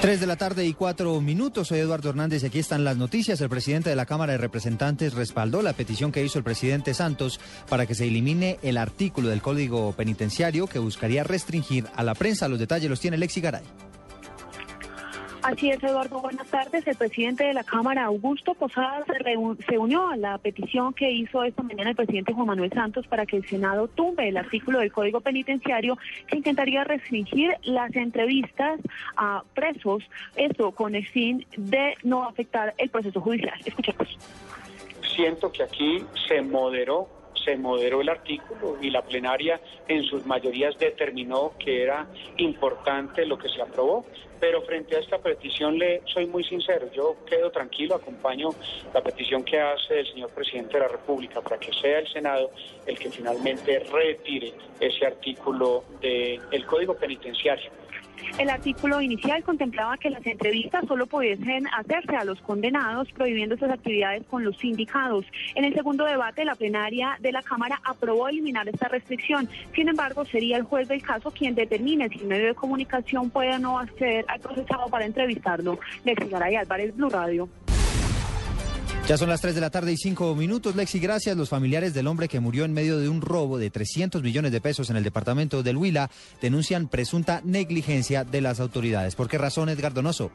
Tres de la tarde y cuatro minutos. Soy Eduardo Hernández y aquí están las noticias. El presidente de la Cámara de Representantes respaldó la petición que hizo el presidente Santos para que se elimine el artículo del Código Penitenciario que buscaría restringir a la prensa. Los detalles los tiene Lexi Garay. Así es, Eduardo. Buenas tardes. El presidente de la Cámara, Augusto reun- se unió a la petición que hizo esta mañana el presidente Juan Manuel Santos para que el Senado tumbe el artículo del Código Penitenciario que intentaría restringir las entrevistas a presos, esto con el fin de no afectar el proceso judicial. Escuchemos. siento que aquí se moderó, se moderó el artículo y la plenaria en sus mayorías determinó que era importante lo que se aprobó. Pero frente a esta petición le soy muy sincero, yo quedo tranquilo, acompaño la petición que hace el señor presidente de la República para que sea el Senado el que finalmente retire ese artículo del Código Penitenciario. El artículo inicial contemplaba que las entrevistas solo pudiesen hacerse a los condenados, prohibiendo esas actividades con los sindicados. En el segundo debate, la plenaria de la Cámara aprobó eliminar esta restricción. Sin embargo, sería el juez del caso quien determine si el medio de comunicación puede o no acceder al procesado para entrevistarlo. Lexi Garay Álvarez, Blue Radio. Ya son las 3 de la tarde y 5 minutos. Lexi, gracias. Los familiares del hombre que murió en medio de un robo de 300 millones de pesos en el departamento del Huila denuncian presunta negligencia de las autoridades. ¿Por qué razón, Edgar Donoso?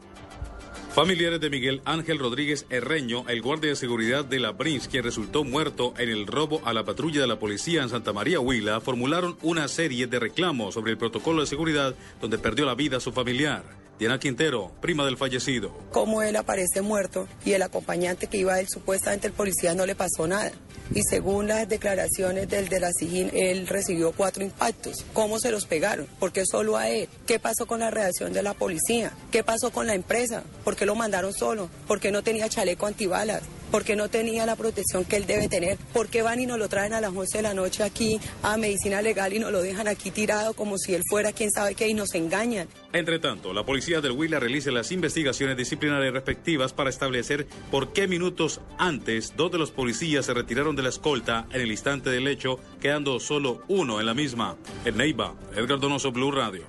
Familiares de Miguel Ángel Rodríguez Herreño, el guardia de seguridad de la Brins, quien resultó muerto en el robo a la patrulla de la policía en Santa María Huila, formularon una serie de reclamos sobre el protocolo de seguridad donde perdió la vida su familiar. Diana Quintero, prima del fallecido. cómo él aparece muerto y el acompañante que iba él, supuestamente el policía no le pasó nada. Y según las declaraciones del de la SIGIN, él recibió cuatro impactos. ¿Cómo se los pegaron? ¿Por qué solo a él? ¿Qué pasó con la reacción de la policía? ¿Qué pasó con la empresa? ¿Por qué lo mandaron solo? ¿Por qué no tenía chaleco antibalas? ¿Por qué no tenía la protección que él debe tener? ¿Por qué van y nos lo traen a las 11 de la noche aquí a medicina legal y nos lo dejan aquí tirado como si él fuera quién sabe qué y nos engañan? Entre tanto, la policía del Huila realiza las investigaciones disciplinarias respectivas para establecer por qué minutos antes dos de los policías se retiraron de la escolta en el instante del hecho, quedando solo uno en la misma. En Neiva, Edgar Donoso, Blue Radio.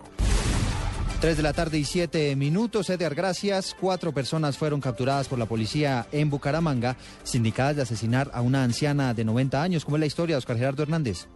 3 de la tarde y 7 minutos. Edgar, gracias. Cuatro personas fueron capturadas por la policía en Bucaramanga, sindicadas de asesinar a una anciana de 90 años. ¿Cómo es la historia, Oscar Gerardo Hernández?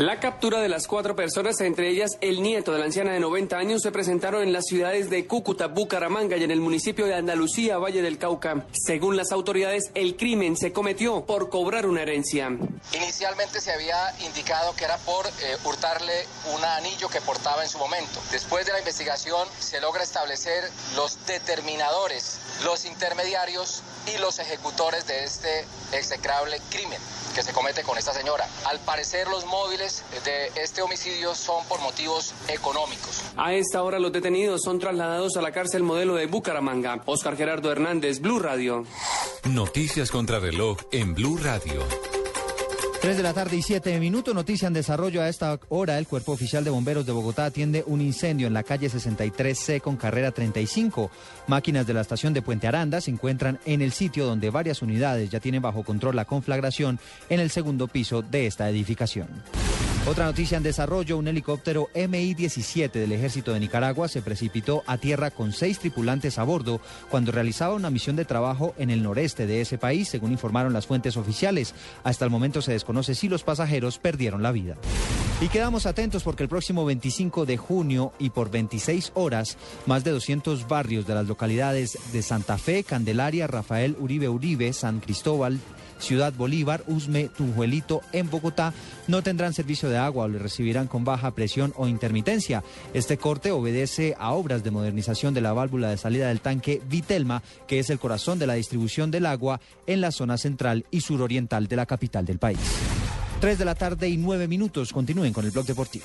La captura de las cuatro personas, entre ellas el nieto de la anciana de 90 años, se presentaron en las ciudades de Cúcuta, Bucaramanga y en el municipio de Andalucía, Valle del Cauca. Según las autoridades, el crimen se cometió por cobrar una herencia. Inicialmente se había indicado que era por eh, hurtarle un anillo que portaba en su momento. Después de la investigación se logra establecer los determinadores, los intermediarios y los ejecutores de este execrable crimen que se comete con esta señora. Al parecer los móviles de este homicidio son por motivos económicos. A esta hora los detenidos son trasladados a la cárcel modelo de Bucaramanga. Oscar Gerardo Hernández, Blue Radio. Noticias contra reloj en Blue Radio. 3 de la tarde y 7 minutos, noticia en desarrollo. A esta hora, el Cuerpo Oficial de Bomberos de Bogotá atiende un incendio en la calle 63C con carrera 35. Máquinas de la estación de Puente Aranda se encuentran en el sitio donde varias unidades ya tienen bajo control la conflagración en el segundo piso de esta edificación. Otra noticia en desarrollo, un helicóptero MI-17 del ejército de Nicaragua se precipitó a tierra con seis tripulantes a bordo cuando realizaba una misión de trabajo en el noreste de ese país, según informaron las fuentes oficiales. Hasta el momento se desconoce si los pasajeros perdieron la vida. Y quedamos atentos porque el próximo 25 de junio y por 26 horas, más de 200 barrios de las localidades de Santa Fe, Candelaria, Rafael Uribe Uribe, San Cristóbal, Ciudad Bolívar, Usme, Tunjuelito en Bogotá no tendrán servicio de agua o le recibirán con baja presión o intermitencia. Este corte obedece a obras de modernización de la válvula de salida del tanque Vitelma, que es el corazón de la distribución del agua en la zona central y suroriental de la capital del país. 3 de la tarde y 9 minutos. Continúen con el blog deportivo.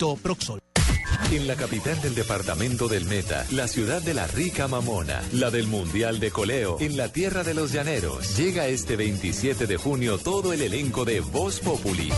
Proxol. En la capital del departamento del Meta, la ciudad de la rica mamona, la del Mundial de Coleo, en la tierra de los llaneros, llega este 27 de junio todo el elenco de Voz Populi.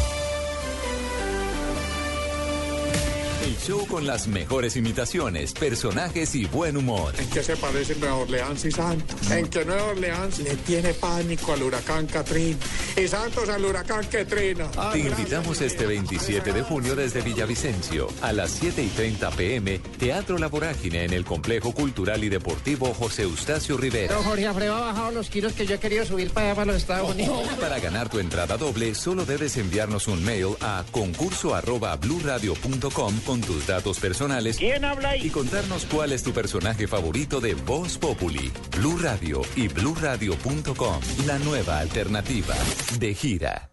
El show con las mejores imitaciones, personajes y buen humor. ¿En qué se parecen Nueva Orleans y Santos? En que Nueva Orleans le tiene pánico al huracán Katrina y Santos al huracán Katrina. Te invitamos este 27 de junio desde Villavicencio a las 7 y 30 pm, Teatro La Vorágine en el Complejo Cultural y Deportivo José Eustacio Rivera. Pero Jorge Alfredo ha bajado los kilos que yo he querido subir para allá, para los Estados Unidos. Para ganar tu entrada doble, solo debes enviarnos un mail a concurso arroba blurradio.com con tus datos personales. ¿Quién habla ahí? Y contarnos cuál es tu personaje favorito de Voz Populi, Blue Radio y blurradio.com. La nueva alternativa de gira.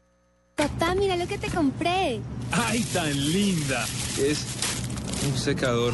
Papá, mira lo que te compré. ¡Ay, tan linda! Es un secador.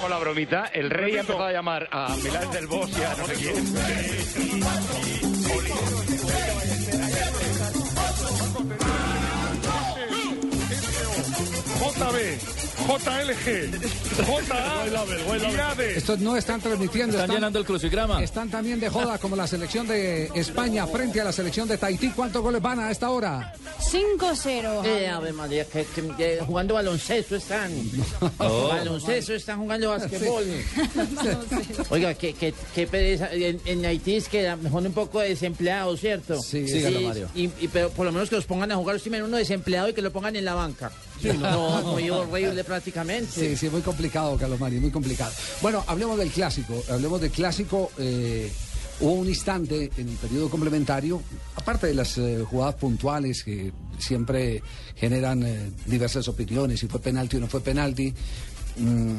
Con la bromita, el rey ha empezado a llamar a Milán del Bosch y a no sé quién. JB, JLG, JA y. Estos no están transmitiendo. Están llenando el crucigrama. Están también de joda como la selección de España frente a la selección de Tahití. ¿Cuántos goles van a esta hora? 5-0. Eh, Ave María, que, que- que jugando baloncesto están. Oh. baloncesto están jugando basquetbol. Oiga, qué, qué, qué pereza. En, en Haití es que mejor un poco de desempleados, ¿cierto? Sí, sígalo, Mario. Y, y- pero por lo menos que los pongan a jugar, usted uno desempleado y que lo pongan en la banca. no, muy horrible prácticamente. Sí, sí, muy complicado, Carlos Mario, muy complicado. Bueno, hablemos del clásico. Hablemos del clásico. eh, hubo un instante en el periodo complementario, aparte de las eh, jugadas puntuales que siempre generan eh, diversas opiniones, si fue penalti o no fue penalti, mm,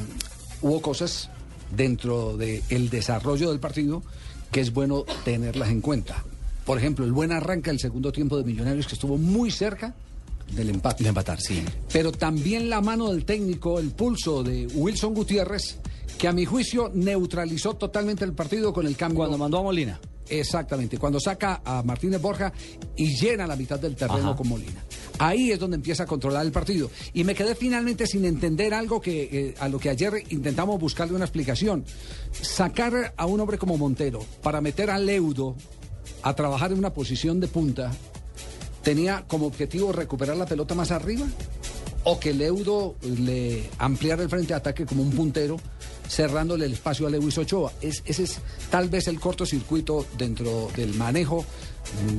hubo cosas dentro del desarrollo del partido que es bueno tenerlas en cuenta. Por ejemplo, el buen arranque del segundo tiempo de Millonarios que estuvo muy cerca del empate. De empatar, sí. Pero también la mano del técnico, el pulso de Wilson Gutiérrez, que a mi juicio neutralizó totalmente el partido con el cambio. Cuando mandó a Molina. Exactamente, cuando saca a Martínez Borja y llena la mitad del terreno Ajá. con Molina. Ahí es donde empieza a controlar el partido. Y me quedé finalmente sin entender algo que eh, a lo que ayer intentamos buscarle una explicación. Sacar a un hombre como Montero para meter a Leudo a trabajar en una posición de punta tenía como objetivo recuperar la pelota más arriba o que Leudo le ampliara el frente de ataque como un puntero cerrándole el espacio a Lewis Ochoa. Es, ese es tal vez el cortocircuito dentro del manejo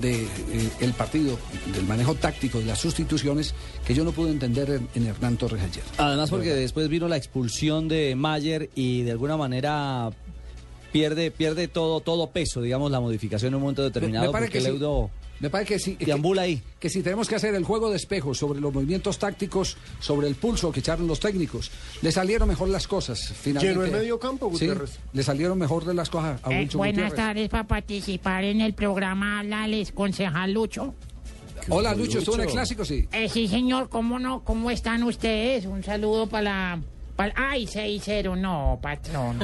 del partido, del manejo táctico, de las sustituciones, que yo no pude entender en, en Hernán Torres ayer. Además porque después vino la expulsión de Mayer y de alguna manera pierde pierde todo todo peso, digamos, la modificación en un momento determinado parece porque que sí. Me parece que sí. deambula ahí. Que si tenemos que hacer el juego de espejos sobre los movimientos tácticos, sobre el pulso que echaron los técnicos, le salieron mejor las cosas. Finalmente, Llenó el medio campo, Sí, Gutiérrez. le salieron mejor de las cosas a Eh, buenas Gutiérrez. tardes para participar en el programa Hablales, concejal Lucho. Hola, Lucho, ¿estuvo en el clásico? Sí. Eh, sí, señor, ¿cómo no? ¿Cómo están ustedes? Un saludo para la... Para, ay, 6-0, no, patrón.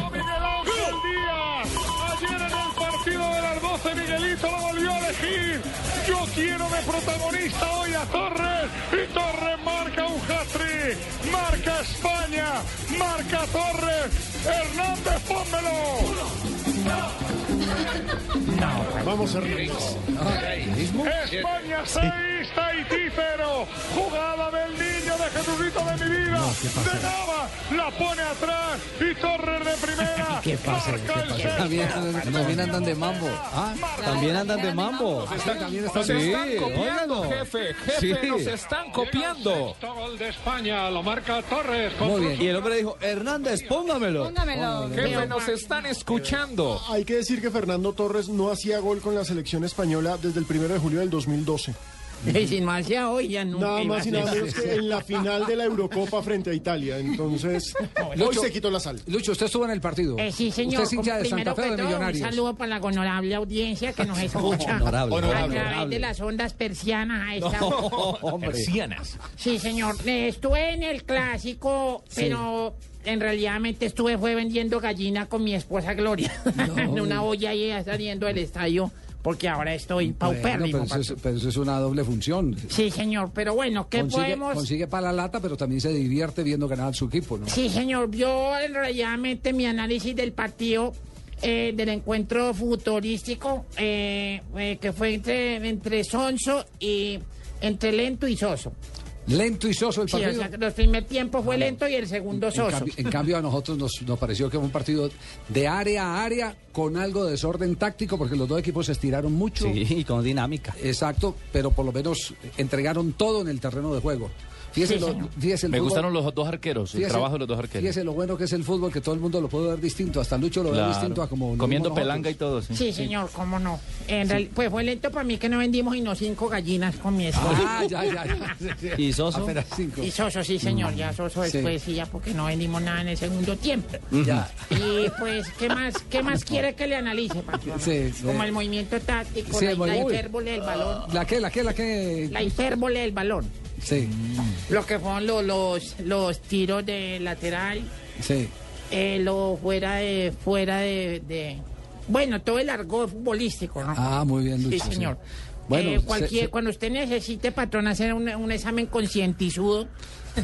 Yo quiero de protagonista hoy a Torres. Y Torres marca un hat-trick. Marca España. Marca Torres. Hernández, pónmelo. Vamos, Hernández. España 6, Tahití 0. Jugada del niño de Jesucito de mi vida. de Nava, la pone atrás y Torres de primera. ¿Qué pasa? ¿Qué pasa? También, también andan de mambo. Ah, También andan de mambo. también Nos están copiando, jefe. Jefe, Sí. nos están copiando. Gol de España, lo marca Torres. Muy bien. Y el hombre dijo, Hernández, póngamelo. Jefe, nos están escuchando. Hay que decir que Fernando Torres no hacía gol con la selección española desde el 1 de julio del 2012. Y sin más ya hoy ya nunca Nada más a y nada menos que en la final de la Eurocopa frente a Italia. Entonces, hoy Lucho, se quitó la sal. Lucho, usted estuvo en el partido. Eh, sí, señor. Usted es hincha de Santa primero Fe de todo, un Millonarios. saludo para la honorable audiencia que nos escucha Honorable. a Honorable. través de las ondas persianas a esta No, hora. hombre. Persianas. Sí, señor. Eh, estuve en el clásico, pero en realidad estuve fue vendiendo gallina con mi esposa Gloria en una olla y ella saliendo del estadio porque ahora estoy Bueno, paupérrimo. pero, eso es, pero eso es una doble función. Sí, señor, pero bueno, ¿qué Consigue, podemos...? consigue para la lata, pero también se divierte viendo ganar su equipo, ¿no? Sí, señor, yo en realidad mi análisis del partido, eh, del encuentro futurístico, eh, eh, que fue entre, entre Sonso y entre lento y soso. Lento y soso el Sí, o partido. sea, el primer tiempo fue lento y el segundo En soso. cambio, en cambio, a nosotros nos, nos pareció que fue un partido de área a área con algo de desorden táctico porque los dos equipos se estiraron mucho. Sí, y con dinámica. Exacto, pero por lo menos entregaron todo en el terreno de juego. Fíjese, Sí, lo- fíjese el Me fútbol- gustaron los dos arqueros, el trabajo de los dos arqueros. Fíjese lo bueno que es el fútbol, que todo el mundo lo puede ver distinto. Hasta Lucho lo ve Claro. distinto a como Comiendo pelanga y todo, sí. Sí, señor, cómo no. En real- pues fue lento para mí que no vendimos sino cinco gallinas con mi esposa. Ah, ya, ya, ya. ¿Y Soso? Apenas cinco. Y Soso, sí, señor, ya Soso después, sí, ya porque no vendimos nada en el segundo tiempo. Ya. Y pues, ¿qué más, qué más quiere que le analice, patrón? Sí, sí. Como el movimiento táctico, Sí, la, el la hipérbole del balón. ¿La qué, la qué, la qué? La hipérbole del balón. Sí, Lo que fueron los, los, los tiros de lateral, sí. eh, lo fuera de, fuera de, de- Bueno, todo el argot futbolístico, ¿no? Ah, muy bien, Sí, Lucho. señor. Bueno, Eh, cualquier, se- se- Cuando usted necesite, patrón, hacer un, un examen concientizudo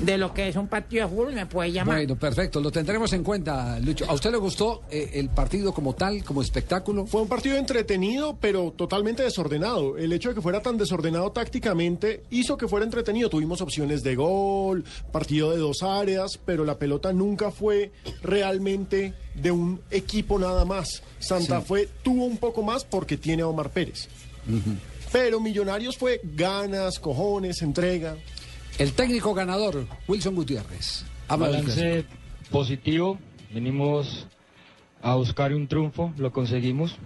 de lo que es un partido de fútbol, me puede llamar. Bueno, perfecto, lo tendremos en cuenta, Lucho. ¿A usted le gustó eh, el partido como tal, como espectáculo? Fue un partido entretenido, pero totalmente desordenado. El hecho de que fuera tan desordenado tácticamente hizo que fuera entretenido. Tuvimos opciones de gol, partido de dos áreas, pero la pelota nunca fue realmente de un equipo nada más. Santa Sí. Fe tuvo un poco más porque tiene a Omar Pérez. Pero Millonarios fue ganas, cojones, entrega. El técnico ganador, Wilson Gutiérrez. Balance positivo, venimos a buscar un triunfo, lo conseguimos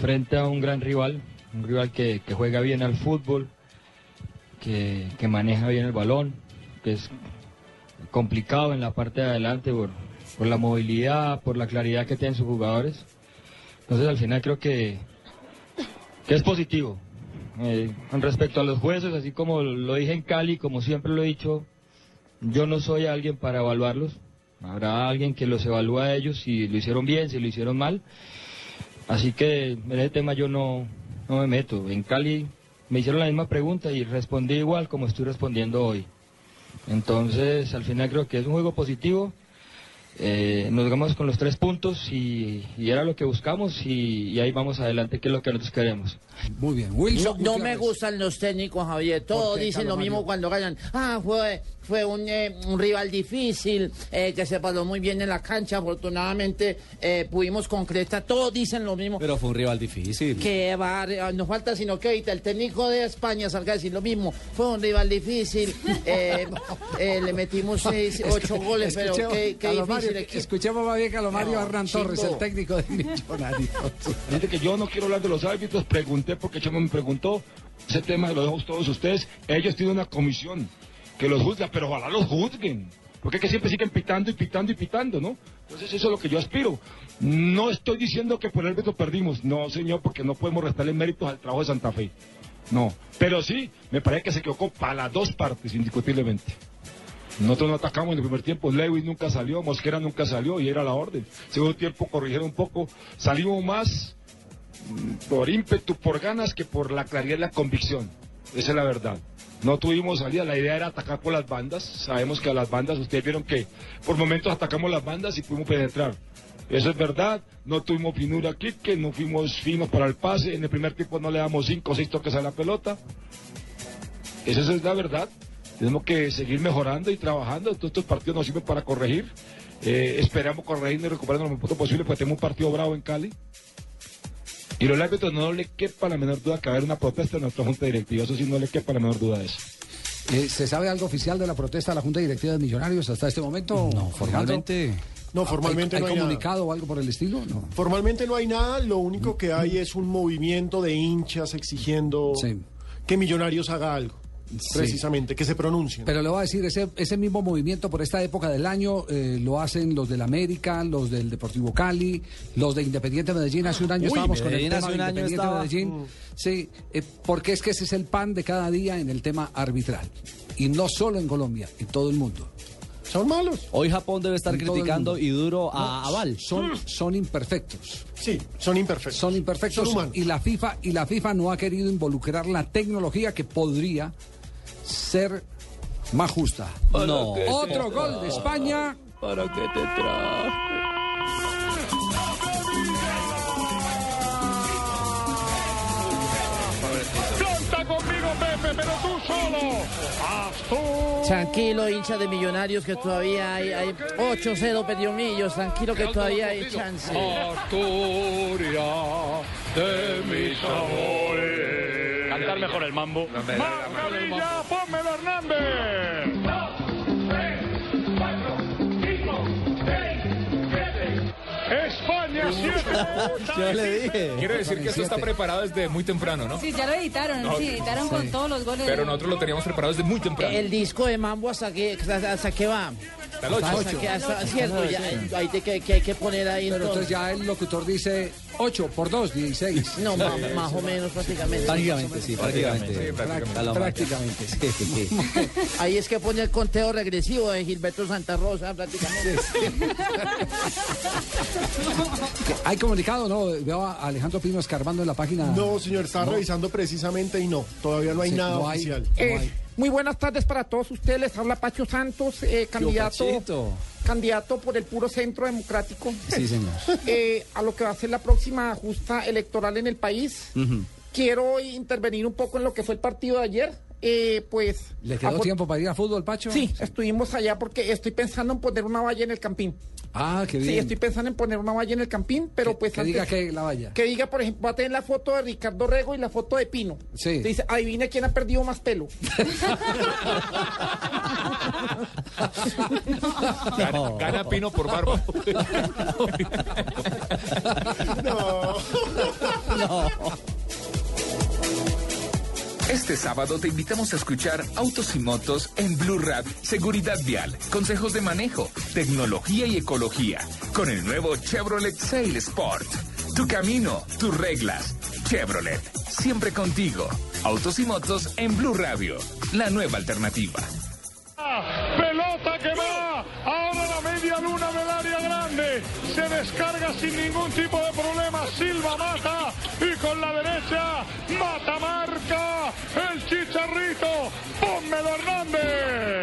frente a un gran rival, un rival que, que juega bien al fútbol, que, que maneja bien el balón, que es complicado en la parte de adelante por, por la movilidad, por la claridad que tienen sus jugadores. Entonces al final creo que, que es positivo. Eh, con respecto a los jueces, así como lo dije en Cali, como siempre lo he dicho, yo no soy alguien para evaluarlos. Habrá alguien que los evalúa a ellos si lo hicieron bien, si lo hicieron mal. Así que en ese tema yo no, no me meto. En Cali me hicieron la misma pregunta y respondí igual como estoy respondiendo hoy. Entonces, al final creo que es un juego positivo eh, nos quedamos con los tres puntos y, era lo que buscamos y ahí vamos adelante, que es lo que nosotros queremos. Muy bien, No, no me gustan los técnicos, Javier. Todos dicen lo mismo Mario? cuando ganan. Ah, fue, fue un, eh, un rival difícil, eh, que se paró muy bien en la cancha. Afortunadamente eh, pudimos concretar. Todos dicen lo mismo. Pero fue un rival difícil. Que va, nos falta sino que ahorita el técnico de España salga a decir lo mismo. Fue un rival difícil. eh, eh, le metimos seis, ocho goles, pero qué, difícil Mario, equipo. Escuchemos más bien a Mario No, Hernán Torres, el técnico de Millonarios. Dice que yo no quiero hablar de los árbitros, pregunté porque Chema me preguntó, ese tema lo dejo a todos ustedes, ellos tienen una comisión que los juzga, pero ojalá los juzguen, porque es que siempre siguen pitando y pitando y pitando, ¿no? Entonces eso es lo que yo aspiro. No estoy diciendo que por el árbitro perdimos, no señor, porque no podemos restarle méritos al trabajo de Santa Fe, no, pero sí, me parece que se equivocó para las dos partes, indiscutiblemente. Nosotros no atacamos en el primer tiempo, Lewis nunca salió, Mosquera nunca salió y era la orden. Segundo tiempo corrigieron un poco, salimos más por ímpetu, por ganas que por la claridad y la convicción. Esa es la verdad. No tuvimos salida, la idea era atacar por las bandas. Sabemos que a las bandas, ustedes vieron que por momentos atacamos las bandas y pudimos penetrar. Eso es verdad, no tuvimos finura aquí, que no fuimos finos para el pase. En el primer tiempo no le damos cinco o seis toques a la pelota. Esa es la verdad. Tenemos que seguir mejorando y trabajando. Todos estos partidos nos sirven para corregir. Eh, esperamos corregir y recuperar lo más pronto posible, porque tenemos un partido bravo en Cali. Y los árbitros no le quepa la menor duda que va a haber una protesta en nuestra junta directiva. Eso sí, no le quepa la menor duda de eso. Eh, ¿Se sabe algo oficial de la protesta de la Junta Directiva de Millonarios hasta este momento? No, formalmente- No, formalmente ¿Hay, no hay nada. comunicado o algo por el estilo? No. Formalmente no hay nada, lo único que hay es un movimiento de hinchas exigiendo que Millonarios haga algo. Precisamente, que se pronuncien. Pero le voy a decir, ese, ese mismo movimiento por esta época del año eh, lo hacen los del América, los del Deportivo Cali, los de Independiente Medellín. Hace un año Uy, estábamos con el tema hace de un año Independiente estaba. Medellín. Mm. Sí, eh, porque es que ese es el pan de cada día en el tema arbitral. Y no solo en Colombia, en todo el mundo. Son malos. Hoy Japón debe estar En criticando y duro a No, Aval. Son, son imperfectos. Sí, son imperfectos. Son imperfectos. Son y la FIFA y la FIFA no ha querido involucrar la tecnología que podría ser más justa. ¿Para No. Otro gol de? España. ¿Para qué te trajo? Canta conmigo, Pepe, pero tú solo. Tú. Tranquilo, hincha de millonarios, que todavía hay, hay 8-0 Pediomillos. Tranquilo, que todavía hay chance. Asturias de mis amores. Cantar mejor el mambo. Margarilla, pónmelo Hernández. España 7. Yo le dije. Quiero decir que esto está preparado desde muy temprano, ¿no? Sí, ya lo editaron, No, sí, editaron con todos los goles. Pero nosotros lo teníamos preparado desde muy temprano. El disco de Mambo hasta que, hasta, hasta que va. Hasta el ocho. Hasta que- hasta- cierto, ya, te, que, que hay que poner ahí Pero entonces entonces. ya el locutor dice 8 por 2, 16. No, más, más o menos prácticamente. Prácticamente, sí, prácticamente. Sí, prácticamente. Prácticamente. Sí. Ahí es que pone el conteo regresivo de Gilberto Santa Rosa, prácticamente. ¿Hay comunicado no? Veo a Alejandro Pino escarbando en la página. No, señor, está No. revisando precisamente y no, todavía no hay Sí, nada no hay. oficial. Eh, muy buenas tardes para todos ustedes. Les habla Pacho Santos, eh, candidato, Pachito. candidato por el puro centro democrático. Sí, señor. eh, a lo que va a ser la próxima justa electoral en el país. Ujú. Quiero intervenir un poco en lo que fue el partido de ayer. Eh, pues. ¿Le quedó tiempo para ir a fútbol, Pacho? Sí, estuvimos allá porque estoy pensando en poner una valla en el campín. Ah, qué bien. Sí, estoy pensando en poner una valla en el campín, pero pues que antes- diga que la vaya. que diga, por ejemplo, va a tener la foto de Ricardo Rego y la foto de Pino. Sí. Dice, adivine quién ha perdido más pelo. Gana, gana Pino por barba. Este sábado te invitamos a escuchar Autos y Motos en Blue Radio. Seguridad vial, consejos de manejo, tecnología y ecología. Con el nuevo Chevrolet Sail Sport. Tu camino, tus reglas. Chevrolet, siempre contigo. Autos y Motos en Blue Radio. La nueva alternativa. Pelota que va ahora la media luna del área grande. Se descarga sin ningún tipo de problema. Silva mata y con la derecha mata marca el chicharrito. Pónmelo Hernández.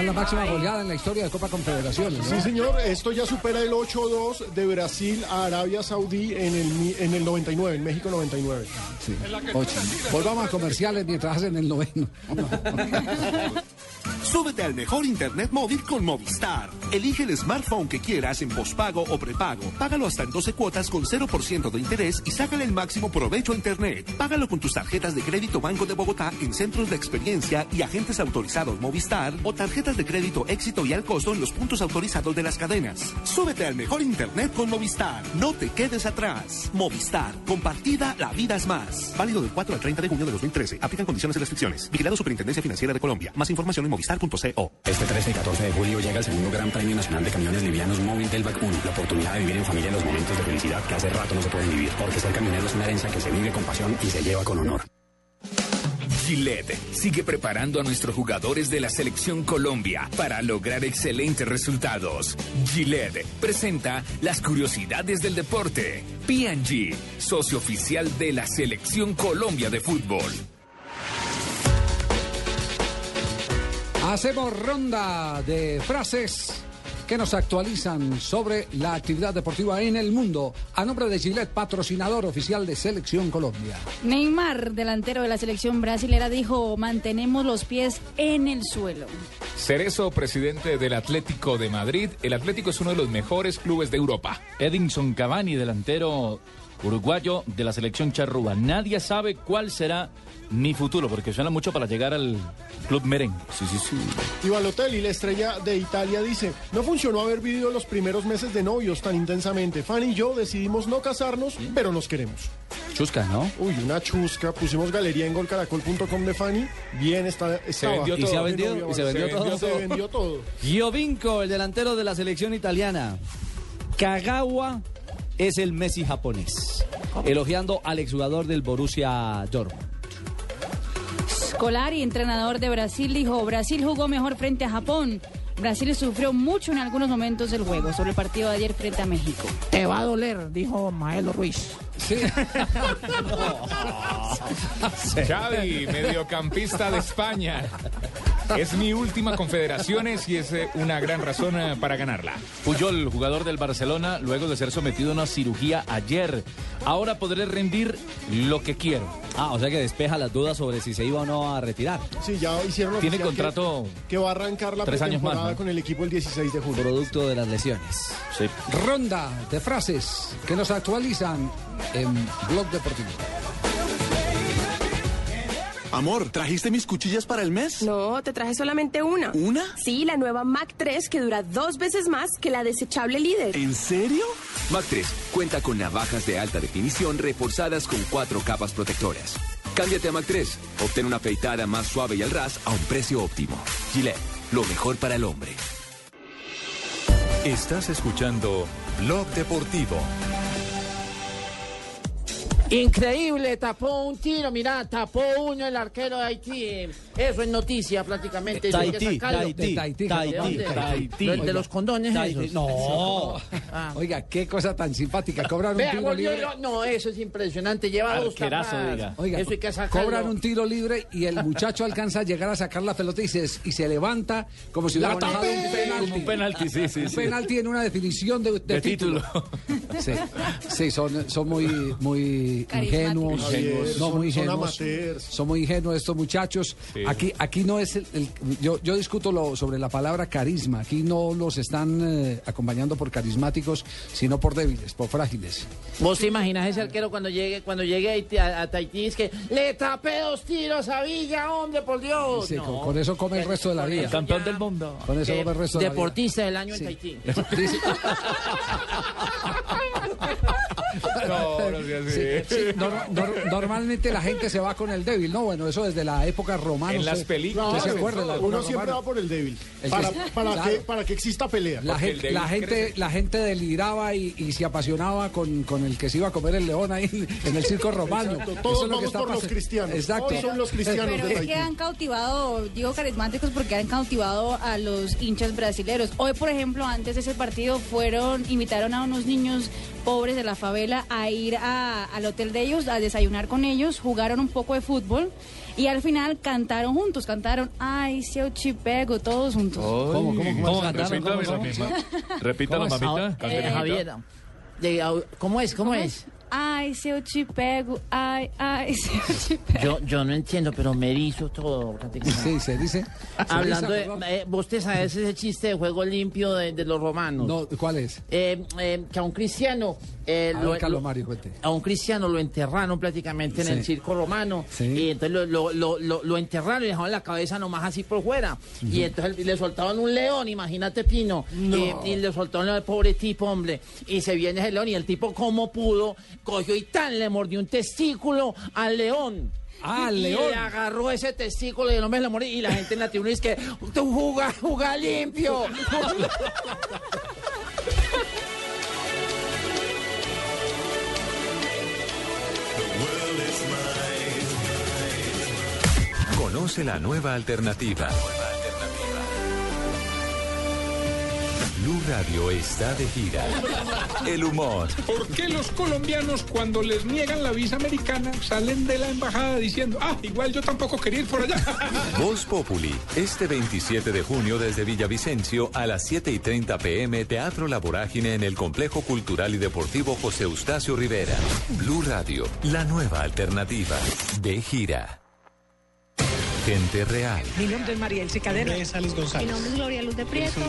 La máxima goleada en la historia de Copa Confederaciones. ¿no? Sí, señor, esto ya supera el 8-2 de Brasil a Arabia Saudí en el, en el 99, en México 99. Sí, ocho. Volvamos a comerciales mientras hacen el noveno. Súbete al mejor internet móvil con Movistar. Elige el smartphone que quieras en pospago o prepago. Págalo hasta en 12 cuotas con 0% de interés y sácale el máximo provecho a internet. Págalo con tus tarjetas de crédito Banco de Bogotá en centros de experiencia y agentes autorizados Movistar o tarjetas de crédito éxito y al costo en los puntos autorizados de las cadenas. Súbete al mejor internet con Movistar. No te quedes atrás. Movistar. Compartida, la vida es más. Válido del 4 al 30 de junio de 2013. Aplican condiciones y restricciones. Vigilado Superintendencia Financiera de Colombia. Más información en movistar.co. Este 13 y 14 de julio llega el segundo Gran Premio Nacional de Camiones Livianos Móvil del BAC 1. La oportunidad de vivir en familia los momentos de felicidad que hace rato no se pueden vivir. Porque ser camionero es una herencia que se vive con pasión y se lleva con honor. Gillette sigue preparando a nuestros jugadores de la selección Colombia para lograr excelentes resultados. Gillette presenta las curiosidades del deporte. P&G, socio oficial de la selección Colombia de fútbol. Hacemos ronda de frases que nos actualizan sobre la actividad deportiva en el mundo. A nombre de Gillette, patrocinador oficial de Selección Colombia. Neymar, delantero de la selección brasilera, dijo, mantenemos los pies en el suelo. Cerezo, presidente del Atlético de Madrid. El Atlético es uno de los mejores clubes de Europa. Edinson Cavani, delantero uruguayo de la selección charrúa. Nadie sabe cuál será mi futuro, porque suena mucho para llegar al club merengue. Sí, sí, sí. Y Balotelli, la estrella de Italia, dice, no funcionó haber vivido los primeros meses de novios tan intensamente. Fanny y yo decidimos no casarnos, pero nos queremos. Chusca, ¿no? Uy, una chusca. Pusimos galería en golcaracol.com de Fanny. Bien, está, estaba. vendió todo. ¿Y se ha vendido? ¿Y se vendió todo? Se vendió todo. Giovinco, el delantero de la selección italiana. Kagawa es el Messi japonés. Elogiando al exjugador del Borussia Dortmund. Scolari, entrenador de Brasil, dijo, Brasil jugó mejor frente a Japón. Brasil sufrió mucho en algunos momentos del juego, sobre el partido de ayer frente a México. Te va a doler, dijo Maelo Ruiz. Sí. Xavi, mediocampista de España. Es mi última confederaciones y es eh, una gran razón eh, para ganarla. Puyol, jugador del Barcelona, luego de ser sometido a una cirugía ayer. Ahora podré rendir lo que quiero. Ah, o sea que despeja las dudas sobre si se iba o no a retirar. Sí, ya hicieron Tiene oficial que- contrato que, va a arrancar la tres años más, pretemporada ¿no? con el equipo el 16 de julio. Producto de las lesiones. Sí. Ronda de frases que nos actualizan en Blog Deportivo. Amor, ¿trajiste mis cuchillas para el mes? No, te traje solamente una. ¿Una? Sí, la nueva Mac 3 que dura dos veces más que la desechable líder. ¿En serio? Mac 3 cuenta con navajas de alta definición reforzadas con cuatro capas protectoras. Cámbiate a Mac 3. Obtén una afeitada más suave y al ras a un precio óptimo. Gillette, lo mejor para el hombre. Estás escuchando Blog Deportivo. Increíble, tapó un tiro, mira, tapó uno el arquero de Haití. Eso es noticia prácticamente. eso hay que Tahití, sacarlo. Tahití, Tahití, ¿De Tahití, de los condones esos. No. Ah. Oiga, qué cosa tan simpática. Cobran un Vea, tiro libre. no, eso es impresionante. Lleva dos tapadas. diga. Oiga, eso hay que sacarlo. cobran un tiro libre y el muchacho alcanza a llegar a sacar la pelota y se, y se levanta como si hubiera atajado un penalti. Un penalti, sí, sí, Un sí. penalti en una definición de, de De título. título. Sí, sí, son, son muy, muy Ingenuos. No, son- muy son ingenuos. amateurs. Son muy ingenuos estos muchachos. Sí. Aquí, aquí no es el, el- yo, yo discuto lo, sobre la palabra carisma. Aquí no los están eh, acompañando por carismáticos, sino por débiles, por frágiles. ¿Vos te imaginas ese arquero cuando llegue, cuando llegue a, a- a Tahití? Es que le tapé dos tiros a Villa, hombre, por Dios. Sí, No. con, con eso come el resto de la vida. eso Campeón del mundo. Con eso Eh, come el resto de la vida. Deportista del año Sí. en Tahití. No, no así. Sí, nor- nor- normalmente la gente se va con el débil, ¿no? Bueno, eso desde la época romana. En las ¿usted- películas. ¿usted se acuerda de la Uno siempre romana? va por el débil. El que- Para, para, Claro. que, para que exista pelea. La gente, la, gente, la gente deliraba y, y se apasionaba con, con el que se iba a comer el león ahí en, el circo romano. Exacto, Eso todos es lo que vamos está por los cristianos. Exacto. Hoy son los cristianos Pero de es que han cautivado, digo carismáticos porque han cautivado a los hinchas brasileros. Hoy, por ejemplo, antes de ese partido fueron, invitaron a unos niños pobres de la favela a ir a- al hotel de ellos, a desayunar con ellos, jugaron un poco de fútbol Y al final cantaron juntos, cantaron Ay, se chipego, todos juntos. ¿Cómo, cómo, cómo, ¿Cómo cantaron? Repítalo, ¿Cómo es? mamita. Eh, Javier, ¿cómo es? ¿Cómo es? Ay, se chipego, ay, ay, se chipego. Yo, yo no entiendo, pero me erizo todo. prácticamente. Sí, se dice. Hablando se de. eh, ¿Vos te sabes ese chiste de juego limpio de, de los romanos? No, ¿cuál es? Eh, eh, que a un cristiano. eh, A lo- ver, Carlos lo- Mario, cuente. a un cristiano lo enterraron prácticamente en Sí. el circo romano. Y entonces lo, lo- lo- lo- lo enterraron y dejaron la cabeza nomás así por fuera. Y entonces le soltaron un león, imagínate, Pino. Y, y le soltaron al pobre tipo, hombre. Y se viene ese león y el tipo, como pudo, cogió y tan le mordió un testículo al león. Ah, al y león. le agarró ese testículo y el hombre le murió. Y la gente en la tribuna dice que tú juga, juga limpio. Conoce la nueva alternativa. Blue Radio está de gira. El humor, ¿Por qué los colombianos cuando les niegan la visa americana salen de la embajada diciendo, ah, igual yo tampoco quería ir por allá? Voz Populi, este 27 de junio desde Villavicencio a las 7 y 30 pm, Teatro La Vorágine en el Complejo Cultural y Deportivo José Eustacio Rivera. Blue Radio, la nueva alternativa. De gira. Gente real. Mi nombre es María Elsie Cadena. es Alex González. Mi nombre es Gloria Luz de Prieto.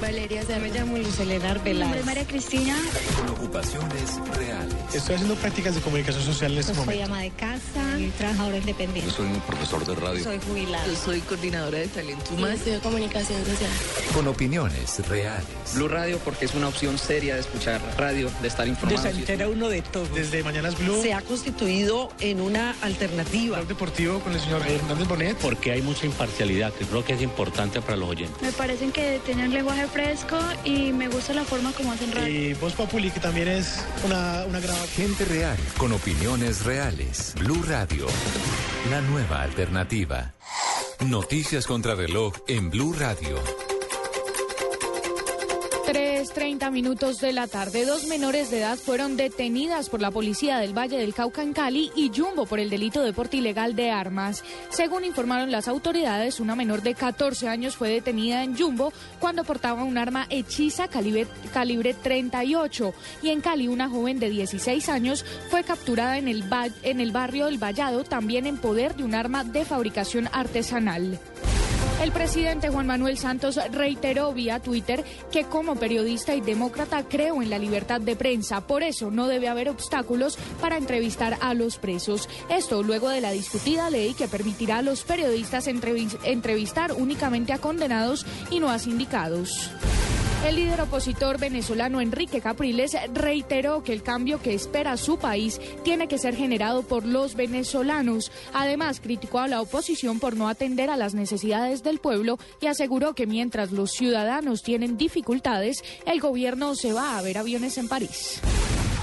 Valeria Se me llamo Luz Eledar Mi nombre es María Cristina. Con ocupaciones reales. Estoy haciendo prácticas de comunicación social en este Soy momento. ama de casa y trabajadora independiente. Soy un profesor de radio. Soy jubilada. Yo soy coordinadora de talento humano. Estudio comunicación social. Con opiniones reales. Blue Radio porque es una opción seria de escuchar radio, de estar informado. Se entera uno de todo. Desde Mañanas Blue, Se ha constituido en una alternativa. Deportivo con el señor Hernández Bonet. Porque hay mucha imparcialidad, que creo que es importante para los oyentes. Me parecen que tienen lenguaje fresco y me gusta la forma como hacen radio. Y Voz Populi, que también es una, una gran... Gente real, con opiniones reales. Blue Radio, la nueva alternativa. Noticias contra reloj en Blue Radio. 3.30 minutos de la tarde, dos menores de edad fueron detenidas por la policía del Valle del Cauca en Cali y Jumbo por el delito de porte ilegal de armas. Según informaron las autoridades, una menor de 14 años fue detenida en Jumbo cuando portaba un arma hechiza calibre, calibre 38 y en Cali una joven de 16 años fue capturada en el, en el barrio del Vallado también en poder de un arma de fabricación artesanal. El presidente Juan Manuel Santos reiteró vía Twitter que como periodista y demócrata creo en la libertad de prensa, por eso no debe haber obstáculos para entrevistar a los presos. Esto luego de la discutida ley que permitirá a los periodistas entrevis- entrevistar únicamente a condenados y no a sindicados. El líder opositor venezolano Enrique Capriles reiteró que el cambio que espera su país tiene que ser generado por los venezolanos. Además, criticó a la oposición por no atender a las necesidades del pueblo y aseguró que mientras los ciudadanos tienen dificultades, el gobierno se va a ver aviones en París.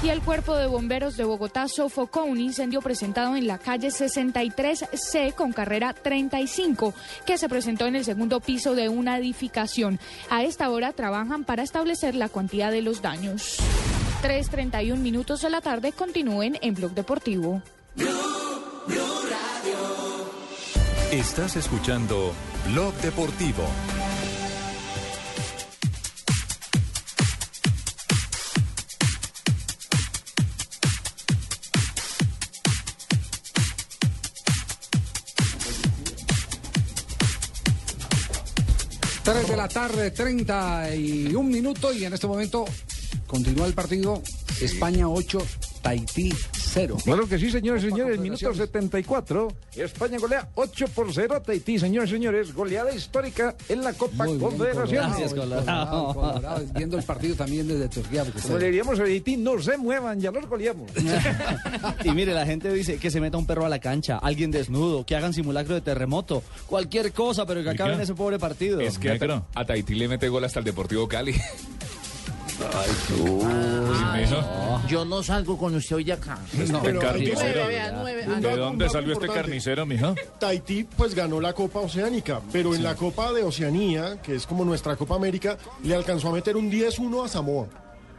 Y el cuerpo de bomberos de Bogotá sofocó un incendio presentado en la calle 63C con carrera 35, que se presentó en el segundo piso de una edificación. A esta hora trabajan para establecer la cuantía de los daños. 3.31 minutos de la tarde continúen en Blog Deportivo. Estás escuchando Blog Deportivo. Tres de la tarde, 31 minutos y en este momento continúa el partido España 8, Tahití 0. Claro que sí, señores y señores. Minuto Confederaciones. 74. España golea 8 por 0 a Tahití, señores y señores. Goleada histórica en la Copa Muy bien, Confederaciones. Colorado, Colorado, Colorado, Viendo el partido también desde Turquía. Como le diríamos a Tahití, no se muevan, ya los goleamos. Y mire, la gente dice que se meta un perro a la cancha, alguien desnudo, que hagan simulacro de terremoto, cualquier cosa, pero que acaben ese pobre partido. Es que a, a Tahití le mete gol hasta el Deportivo Cali. Ah, Yo no salgo con usted hoy de acá. No, pero- Nueve, vea, nueve. Ah, ¿De no. dónde salió este carnicero, mija? Tahití pues ganó la Copa Oceánica, pero en la Copa de Oceanía, que es como nuestra Copa América, le alcanzó a meter un 10-1 a Samoa.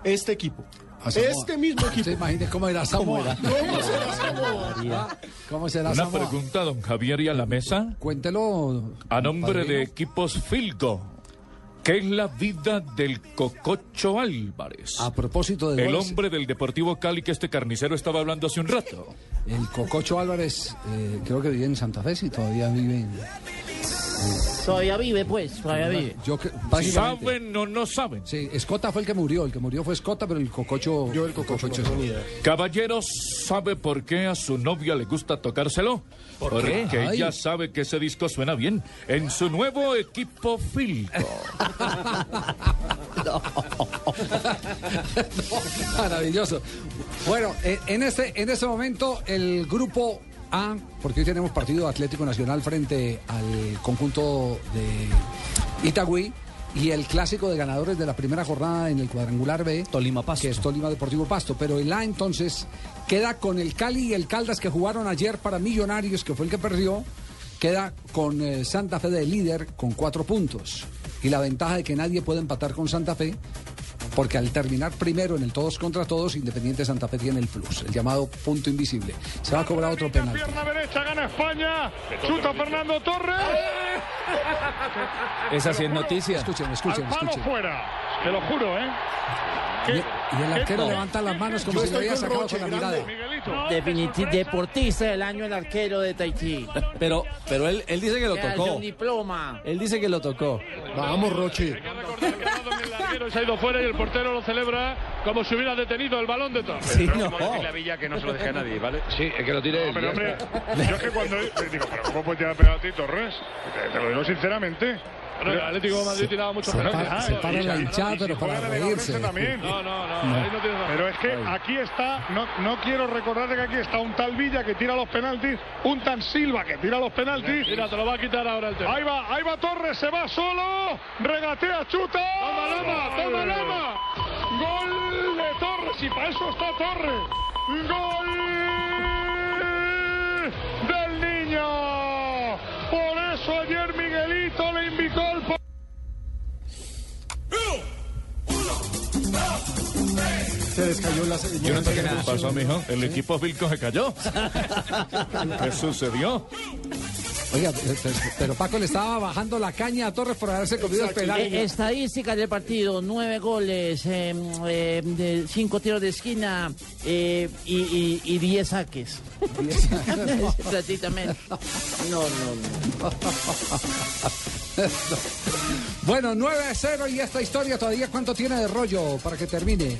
este equipo. Samoa. Este mismo equipo. ¿Se imagina cómo era Samoa? ¿Cómo será Samoa? ¿Cómo será Una Samoa? pregunta, don Javier, y a la mesa. Cuéntelo. A nombre padrino. de Equipos Filgo, ¿qué es la vida del Cococho Álvarez? A propósito de El goles, hombre del Deportivo Cali que este carnicero estaba hablando hace un rato. el Cococho Álvarez, eh, creo que vive en Santa Fe, si todavía vive en... Todavía vive, pues, todavía vive. Yo que- básicamente- ¿Saben o no saben? Sí, Escota fue el que murió, el que murió fue Escota, pero el Cococho... Yo el Cococho. Caballeros, ¿sabe por qué a su novia le gusta tocárselo? ¿Por Porque qué? Ay. ella sabe que ese disco suena bien en su nuevo equipo Filgo. Maravilloso. Bueno, eh, en este, en este momento el grupo A, porque hoy tenemos partido Atlético Nacional frente al conjunto de Itagüí. Y el clásico de ganadores de la primera jornada en el cuadrangular B, Tolima Pasto. que es Tolima Deportivo Pasto. Pero el A entonces queda con el Cali y el Caldas que jugaron ayer para Millonarios, que fue el que perdió. Queda con eh, Santa Fe de líder con cuatro puntos. Y la ventaja de que nadie puede empatar con Santa Fe, porque al terminar primero en el todos contra todos, Independiente Santa Fe tiene el plus, el llamado punto invisible. Se va a cobrar otro penal. Pierna derecha, gana España. Chuta Fernando Torres. Esa sí es noticia. Escuchen, escuchen, escuchen. fuera. Te lo juro, ¿eh? Y, el arquero levanta las manos como si lo hubiera sacado con la mirada. Definiti- deportista del año el arquero de Tahití. Pero, pero él, él dice que lo Que tocó. un diploma. Él dice que lo tocó. Vamos, Roche. El arquero se ha ido fuera y el portero lo celebra como si hubiera detenido el balón de Torres. Sí, no. la Villa que no se lo deje a nadie, ¿vale? Sí, es que lo tire No, pero hombre, yo es que cuando digo, pero ¿cómo puede tirar penalti Torres? Te, te lo digo sinceramente. Bueno, el Atlético de Madrid tiraba muchos penaltis. se para la hinchada, pero para reírse. también. No, no, no. No. ahí no tienes razón. Pero es que aquí está, no, no quiero recordarte que aquí está un tal Villa que tira los penaltis, un tal Silva que tira los penaltis. Mira, te lo va a quitar ahora el tema. Ahí va, ahí va Torres, se va solo, regatea, chuta. Toma Lama, toma Lama. Torres y para eso está Torres. Gol del niño. Por eso ayer Miguelito le invitó al Se les cayó la Yo no sé qué pasó, mijo. El equipo Filco se cayó. ¿Qué sucedió? Oiga, pero, pero Paco le estaba bajando la caña a Torres por haberse comido el penal. Eh, estadísticas del partido, nueve goles, eh, eh, de cinco tiros de esquina eh, y, y- y diez saques. Prácticamente. No, no, no. Bueno, 9 a 0 y esta historia todavía cuánto tiene de rollo para que termine.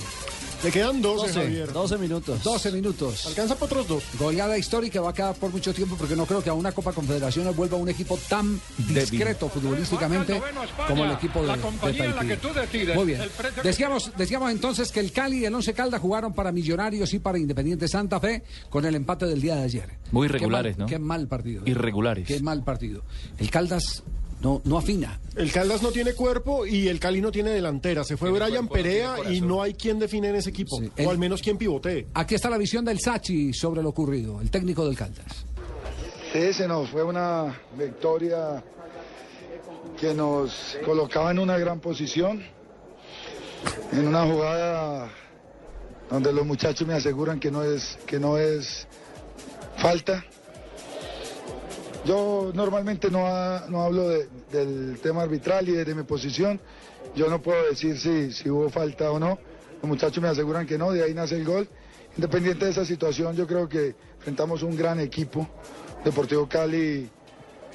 Le quedan 12, 12, Javier. 12 minutos. 12 minutos. Alcanza para otros dos. Goleada histórica va a quedar por mucho tiempo porque no creo que a una Copa Confederaciones vuelva un equipo tan discreto futbolísticamente como el equipo de, La de compañía en la que tú decides. Muy bien. Decíamos, decíamos entonces que el Cali y el Once Caldas jugaron para Millonarios y para Independiente Santa Fe con el empate del día de ayer. Muy Qué irregulares, mal- ¿no? Qué mal partido. ¿eh? Irregulares. Qué mal partido. El Caldas no, no afina. El Caldas no tiene cuerpo y el Cali no tiene delantera. Se fue Brian Perea y no hay quien define en ese equipo. el- O al menos quien pivotee. Aquí está la visión del Sachi sobre lo ocurrido, el técnico del Caldas. Sí, se nos fue una victoria que nos colocaba en una gran posición, en una jugada donde los muchachos me aseguran que no es, que no es falta. Yo normalmente no, no hablo de- del tema arbitral y de, mi posición. Yo no puedo decir si, si hubo falta o no. Los muchachos me aseguran que no, de ahí nace el gol. Independiente de esa situación, yo creo que enfrentamos un gran equipo. Deportivo Cali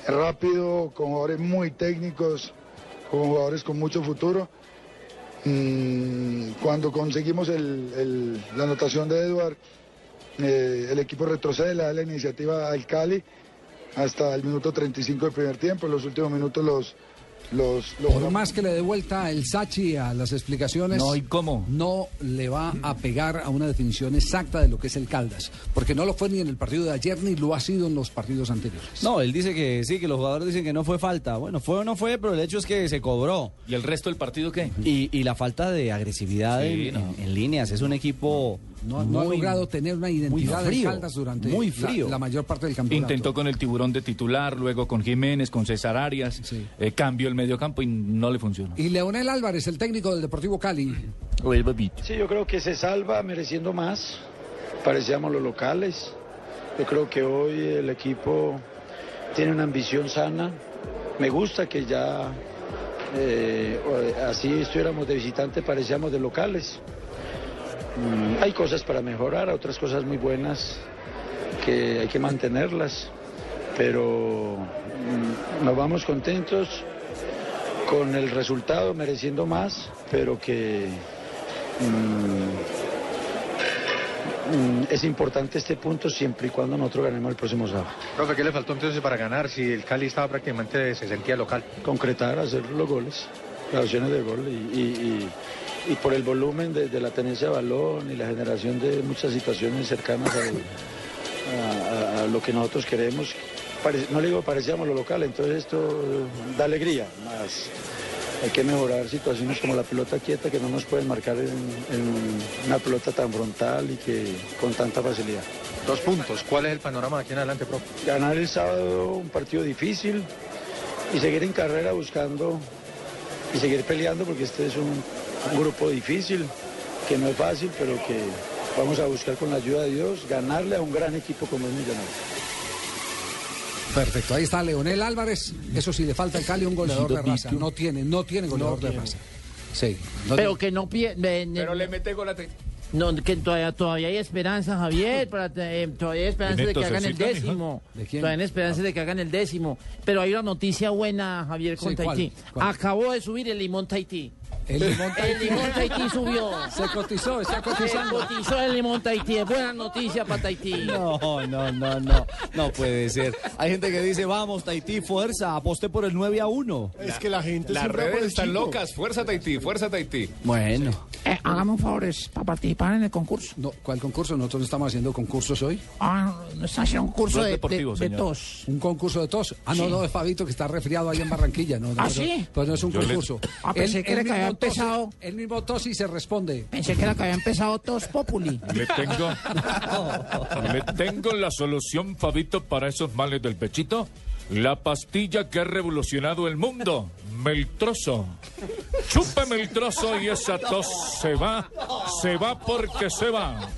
rápido, con jugadores muy técnicos, con jugadores con mucho futuro. Mm, cuando conseguimos la anotación de Edward, eh, el equipo retrocede, le da la iniciativa al Cali hasta el minuto 35 del primer tiempo. En los últimos minutos los... los, los Por más que le dé vuelta el Sachi a las explicaciones, No, ¿y cómo? no le va a pegar a una definición exacta de lo que es el Caldas, porque no lo fue ni en el partido de ayer ni lo ha sido en los partidos anteriores. No, él dice que sí, que los jugadores dicen que no fue falta. Bueno, fue o no fue, pero el hecho es que se cobró. ¿Y el resto del partido qué? Y, y la falta de agresividad Sí, en, no. en- en líneas. Es un equipo No, no ha muy- logrado tener una identidad muy frío, de Caldas durante muy la- frío. La, mayor parte del campeonato. Intentó con el tiburón de titular, luego con Jiménez, con César Arias, eh, cambió el mediocampo y no le funcionó. Y Leonel Álvarez, el técnico del Deportivo Cali? Sí, yo creo que se salva mereciendo más. Parecíamos los locales. Yo creo que hoy el equipo tiene una ambición sana. Me gusta que ya eh, así estuviéramos de visitante, parecíamos de locales. Mm, hay cosas para mejorar, otras cosas muy buenas que hay que mantenerlas, pero mm, nos vamos contentos con el resultado, mereciendo más, pero que mm, es importante este punto siempre y cuando nosotros ganemos el próximo sábado. Profe, ¿qué le faltó entonces para ganar si el Cali estaba prácticamente, se sentía local? concretar, hacer los goles, las opciones de gol y, y- y- y por el volumen de, de la tenencia de balón y la generación de muchas situaciones cercanas a, a- a lo que nosotros queremos. Pare- no le digo parecíamos lo local, entonces esto da alegría, más hay que mejorar situaciones como la pelota quieta que no nos pueden marcar en, en una pelota tan frontal y que con tanta facilidad. Dos puntos. ¿Cuál es el panorama de aquí en adelante, profe? Ganar el sábado un partido difícil y seguir en carrera buscando y seguir peleando porque este es un, un grupo difícil, que no es fácil, pero que vamos a buscar con la ayuda de Dios ganarle a un gran equipo como es Millonarios. Perfecto, ahí está Leonel Álvarez. Eso sí, le falta al Cali un goleador de raza. No tiene, no tiene goleador de raza. Sí. no Pero tiene. que no pierde. Pero le mete gol a No, que todavía, todavía hay esperanza, Javier. Para, eh, todavía hay esperanza de que hagan el décimo. ¿De quién? Todavía hay esperanza de que hagan el décimo. Pero hay una noticia buena, Javier, con Sí, ¿cuál? Tahití. ¿Cuál? Acabó de subir el limón Tahití. El limón El limón Tahití subió. Se cotizó, está Se cotizando. cotizó el limón Tahití. Es buena noticia para Tahití. No, no, no, no. No puede ser. Hay gente que dice, vamos, Tahití, fuerza, aposté por el 9 a 1. Es que la gente Las redes están chico. locas. Fuerza Tahití, fuerza Tahití. Bueno. Eh, hágame un favor es para participar en el concurso. No, ¿Cuál concurso? Nosotros no estamos haciendo concursos hoy. Ah, no está haciendo un curso Blog de, deportivo, de- tos. Un concurso de tos. Ah, no, Sí. no, es Fabito que está resfriado ahí en Barranquilla. No, no, ¿Ah, no, sí? Pues no es un Yo le- concurso. Ah, pensé que era que había empezado. Él mismo tos y se responde. Pensé que era que había empezado tos populi. Le tengo, le tengo la solución, Fabito, para esos males del pechito. La pastilla que ha revolucionado el mundo. Meltrozo. Chúpeme el trozo y esa tos se va. Se va porque se va.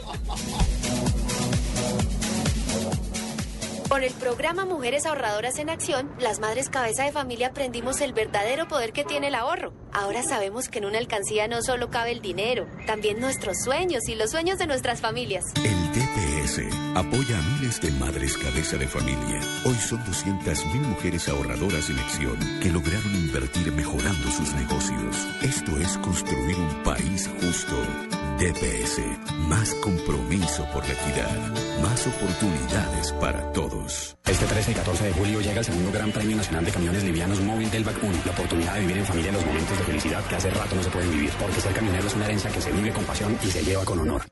Con el programa Mujeres Ahorradoras en Acción, las madres cabeza de familia aprendimos el verdadero poder que tiene el ahorro. Ahora sabemos que en una alcancía no solo cabe el dinero, también nuestros sueños y los sueños de nuestras familias. El DPS apoya a miles de madres cabeza de familia. Hoy son 200.000 mujeres ahorradoras en acción que lograron invertir mejorando sus negocios. Esto es construir un país justo. DPS, más compromiso por la equidad, más oportunidades para todos. Este 13 y 14 de julio llega el segundo Gran Premio Nacional de Camiones Livianos Móvil del BAC 1. La oportunidad de vivir en familia los momentos de felicidad que hace rato no se pueden vivir. Porque ser camionero es una herencia que se vive con pasión y se lleva con honor.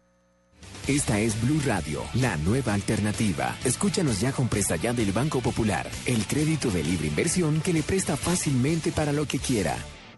Esta es Blue Radio, la nueva alternativa. Escúchanos ya con Presta Ya del Banco Popular, el crédito de libre inversión que le presta fácilmente para lo que quiera.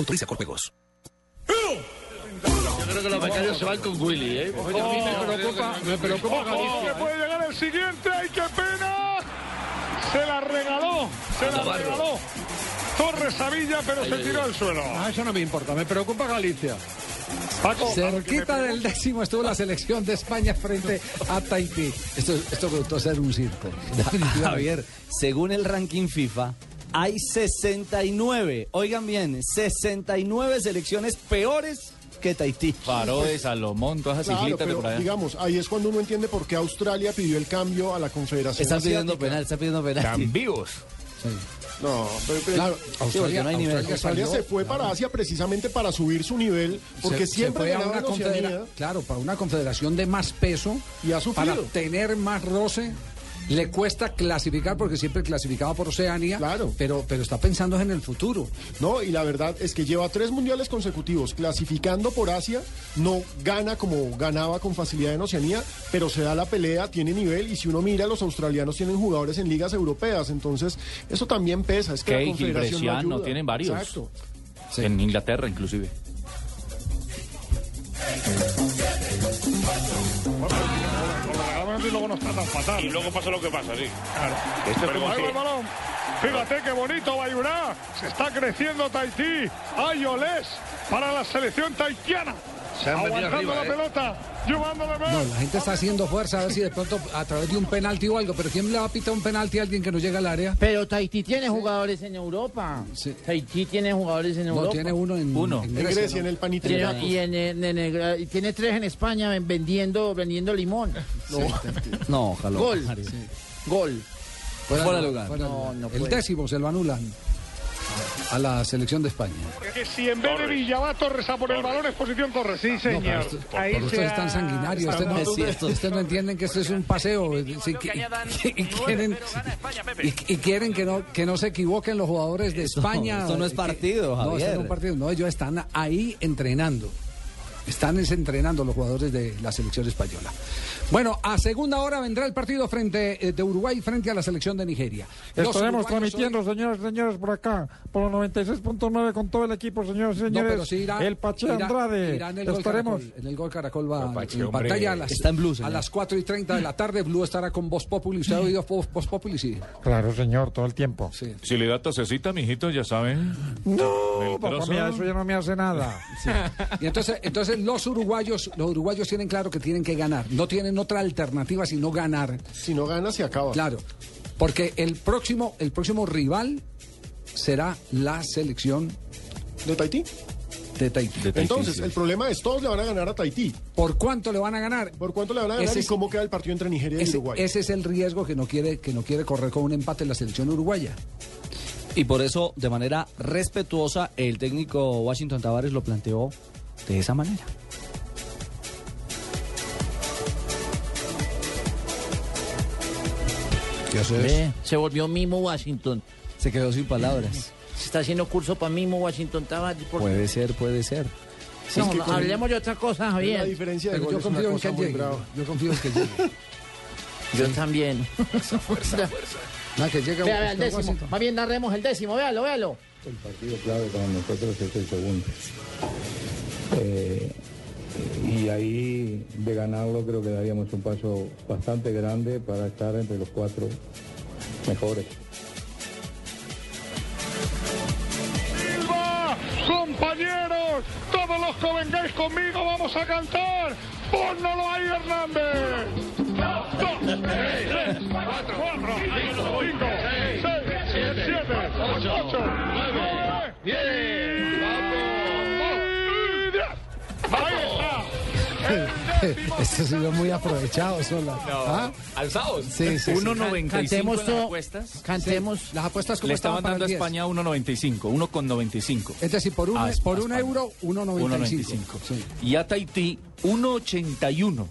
Autoriza con juegos. Yo creo que los becarios se van con Willy, ¿eh? a mí me preocupa, me preocupa Galicia. puede llegar el siguiente, ¡ay, qué pena! Se la regaló, se la regaló. Torres Savilla, pero se tiró al suelo. Ah, eso no me importa, me preocupa Galicia. Cerquita del décimo estuvo la selección de España frente a Tahití. Esto, esto resultó ser un circo. Javier, según el ranking FIFA, hay 69, oigan bien, 69 selecciones peores que Tahití. Paró de Salomón, todas esas Claro, islitas de pero por allá. digamos, ahí es cuando uno entiende por qué Australia pidió el cambio a la Confederación Están pidiendo Asiática. penal, están pidiendo penal. Están vivos. No, pero, pero- Claro, Sí, Australia- no hay nivel. Australia se fue para Asia precisamente para subir su nivel, porque Se- se siempre fue a una claro, para una confederación de más peso y ha para sufrido. tener más roce Le cuesta clasificar porque siempre clasificaba por Oceanía. Claro. Pero, pero está pensando en el futuro. No, y la verdad es que lleva tres mundiales consecutivos clasificando por Asia, no gana como ganaba con facilidad en Oceanía, pero se da la pelea, tiene nivel y si uno mira, los australianos tienen jugadores en ligas europeas, entonces eso también pesa. Es que la confederación no ayuda. tienen varios. Exacto. En Inglaterra, inclusive. Y luego no está tan fatal. Y luego pasa lo que pasa, sí. Este Pero va el balón. Fíjate qué bonito Bayurá. Se está creciendo Tahití. Hay olés para la selección tahitiana. Se han Aguantando arriba, la ¿eh? pelota. No, la gente está haciendo fuerza a ver si de pronto a través de un penalti o algo. Pero ¿quién le va a pitar un penalti a alguien que no llega al área? Pero Tahití tiene jugadores en Europa. Tahití tiene jugadores en No, Europa. tiene uno en- Uno. en Grecia, ¿no? Tiene- Y, en, en- en el- y tiene tres en España ven- vendiendo, vendiendo limón. No, ojalá. Gol. Gol. Fuera, de lugar. lugar. No, no el décimo se lo anulan a la selección de España. Que si en vez de Villa va Torres a por el balón es posición correcta. Sí, No, pero pero ustedes están sanguinarios. Ustedes no, no entienden que esto es un paseo. Sí, que- y, quieren, y- y quieren que no, que no se equivoquen los jugadores de España. esto no es partido, No, esto no es Javier. un partido. No, ellos están ahí entrenando. Están es entrenando los jugadores de la selección española. Bueno, a segunda hora vendrá el partido frente eh, de Uruguay frente a la selección de Nigeria. Los Estaremos transmitiendo, señores y señores, por acá, por los 96.9 con todo el equipo, señores y No, señores. pero sí irá, el Pache irá- Andrade. irá en el gol Estaremos. Caracol. En el gol Caracol va Pache, en hombre. pantalla a las, Está en Blue, a las 4 y 30 de la tarde. Blue estará con Voz Populi. ¿Usted ha oído Voz, Populi? Sí. Claro, señor, todo el tiempo. Si le da tosecita, mijito, ya saben. No, papá, mía, eso ya no me hace nada. Y entonces, entonces los uruguayos, los uruguayos tienen claro que tienen que ganar. No tienen otra alternativa sino ganar. Si no gana, se acaba. Claro. Porque el próximo, el próximo rival será la selección de Tahití. De Tahití. Entonces, el problema es, todos le van a ganar a Tahití. ¿Por cuánto le van a ganar? ¿Por cuánto le van a ganar Ese y es- cómo queda el partido entre Nigeria y Ese, Uruguay? ese es el riesgo que no quiere que no quiere correr con un empate la selección uruguaya. Y por eso, de manera respetuosa, el técnico Washington Tavares lo planteó de esa manera. Ve, se volvió Mimo Washington. Se quedó sin palabras. Se está haciendo curso para Mimo Washington Tavares. por- Puede ser, puede ser. No, Es que no, con- hablemos de otra cosa, Javier. La diferencia de Pero yo confío en que llegue. Yo confío en que llegue. Yo también. Nada, que llegue Vea, vea, el Washington. décimo. Más bien narremos el décimo, véalo, véalo. El partido clave para nosotros es el segundo. Eh, y ahí de ganarlo creo que daríamos un paso bastante grande para estar entre los cuatro mejores. Compañeros, todos los que vengáis conmigo vamos a cantar. Pónnalo ahí, Hernández. Dos, tres, cuatro, cinco, seis, siete, ocho, nueve, diez. está. Este ha sido muy aprovechado, Sola. ¿Ah? Alzados. Sí, sí, sí. 1.95 Cantemos en las apuestas. Cantemos. Las apuestas como Le estaban dando a el 10. España 1.95, 1.95. Es decir, por un, Ah, por a un euro, 1.95. 1.95. Y a Tahití, 1.81.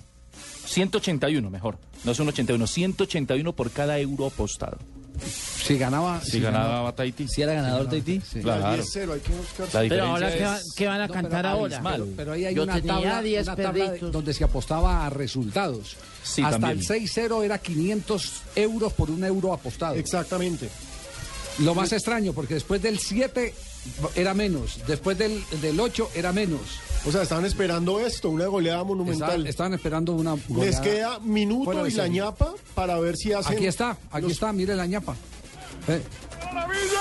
181, mejor. No es 1.81, 181 por cada euro apostado. Si ganaba. Si ganaba Tahití. Si era ganador Tahití. Claro. Al 10-0, hay que buscar. La Pero ahora, ¿qué, es- va- qué van a No, cantar pero- ahora? Pero, pero ahí hay Yo una tabla, 10 una tabla de- donde se apostaba a resultados. Sí, Hasta también. el 6-0 era 500 euros por un euro apostado. Exactamente. Lo más extraño, porque después del 7 era menos, después del, del 8 era menos. O sea, estaban esperando esto, una goleada monumental. estaban esperando una Les queda minuto y la serie. ñapa para ver si hacen. Aquí está, aquí los- está, mire la ñapa. Eh, ¡Maravilla!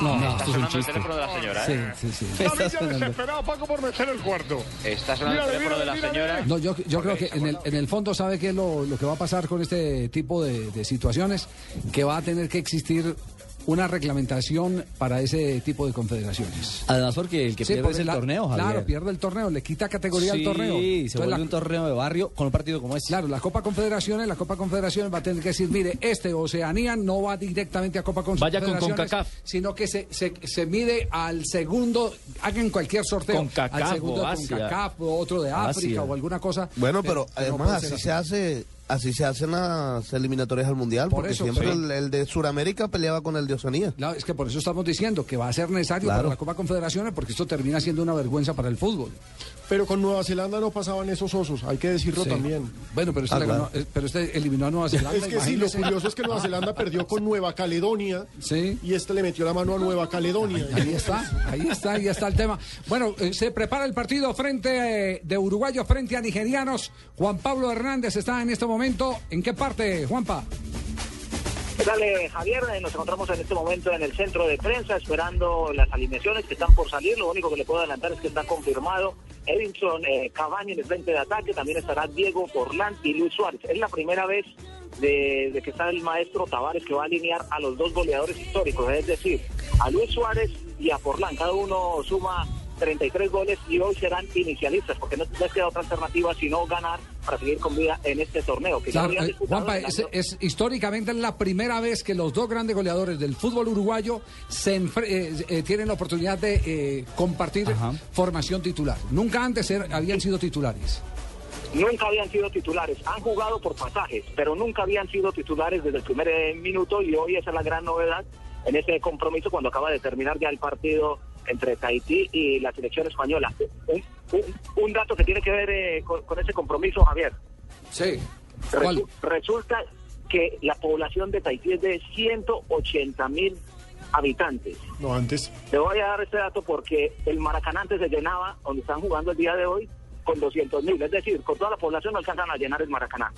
No, no, Está esto es un sonando el chiste. teléfono de la señora, Sí, ¿eh? sí, sí. Ya desesperado, Paco, por meter el cuarto. Está sonando el Mírale, teléfono de la señora. No, yo, yo creo que en el, en el fondo sabe qué es lo, lo que va a pasar con este tipo de, de situaciones, que va a tener que existir una reglamentación para ese tipo de confederaciones. Además, porque el que Sí, pierde es el la- torneo, Javier. Claro, pierde el torneo, le quita categoría sí, al torneo. se Entonces, vuelve la- un torneo de barrio con un partido como este. Claro, la Copa Confederaciones, la Copa Confederaciones va a tener que decir, mire, este Oceanía no va directamente a Copa Vaya con Confederaciones, CONCACAF. sino que se, se, se mide al segundo, hagan cualquier sorteo, CONCACAF al segundo o de. CONCACAF o otro de África Asia. o alguna cosa. Bueno, pero no además así ser se hace así se hacen las eliminatorias al Mundial, Por porque eso, siempre el, el de Sudamérica peleaba con el de Oceanía. Claro, es que por eso estamos diciendo que va a ser necesario Claro. para la Copa Confederaciones porque esto termina siendo una vergüenza para el fútbol. Pero con Nueva Zelanda no pasaban esos osos, hay que decirlo Sí. también. Bueno, pero este, Ah, claro. ganó- eh, pero este eliminó a Nueva Zelanda. Es que sí, lo curioso es que Nueva Zelanda perdió con Nueva Caledonia y este le metió la mano a Nueva Caledonia. Ahí está, ahí está, ahí está el tema. Bueno, eh, se prepara el partido frente eh, de uruguayos frente a nigerianos. Juan Pablo Hernández está en este momento. ¿En qué parte, Juanpa? ¿Qué tal, eh, Javier? Eh, Nos encontramos en este momento en el centro de prensa esperando las alineaciones que están por salir. Lo único que le puedo adelantar es que está confirmado Edinson eh, Cavani en el frente de ataque. También estará Diego Forlán y Luis Suárez. Es la primera vez de, de que está el maestro Tavares que va a alinear a los dos goleadores históricos, es decir, a Luis Suárez y a Forlán. Cada uno suma 33 goles y hoy serán inicialistas porque no les queda otra alternativa sino ganar para seguir con vida en este torneo. Que ya Claro, habían eh, disputado Juanpa, es, históricamente la primera vez que los dos grandes goleadores del fútbol uruguayo se eh, eh, tienen la oportunidad de eh, compartir formación titular. Nunca antes er- habían sido titulares. nunca habían sido titulares. Han jugado por pasajes, pero nunca habían sido titulares desde el primer minuto y hoy esa es la gran novedad en ese compromiso cuando acaba de terminar ya el partido entre Tahití y la selección española. Un, un- un dato que tiene que ver eh, con, con ese compromiso, Javier. Sí. Resu- resulta que la población de Tahití es de 180 mil habitantes. No, antes. Te voy a dar este dato porque el Maracaná antes se llenaba, donde están jugando el día de hoy, con 200 mil. Es decir, con toda la población no alcanzan a llenar el Maracaná.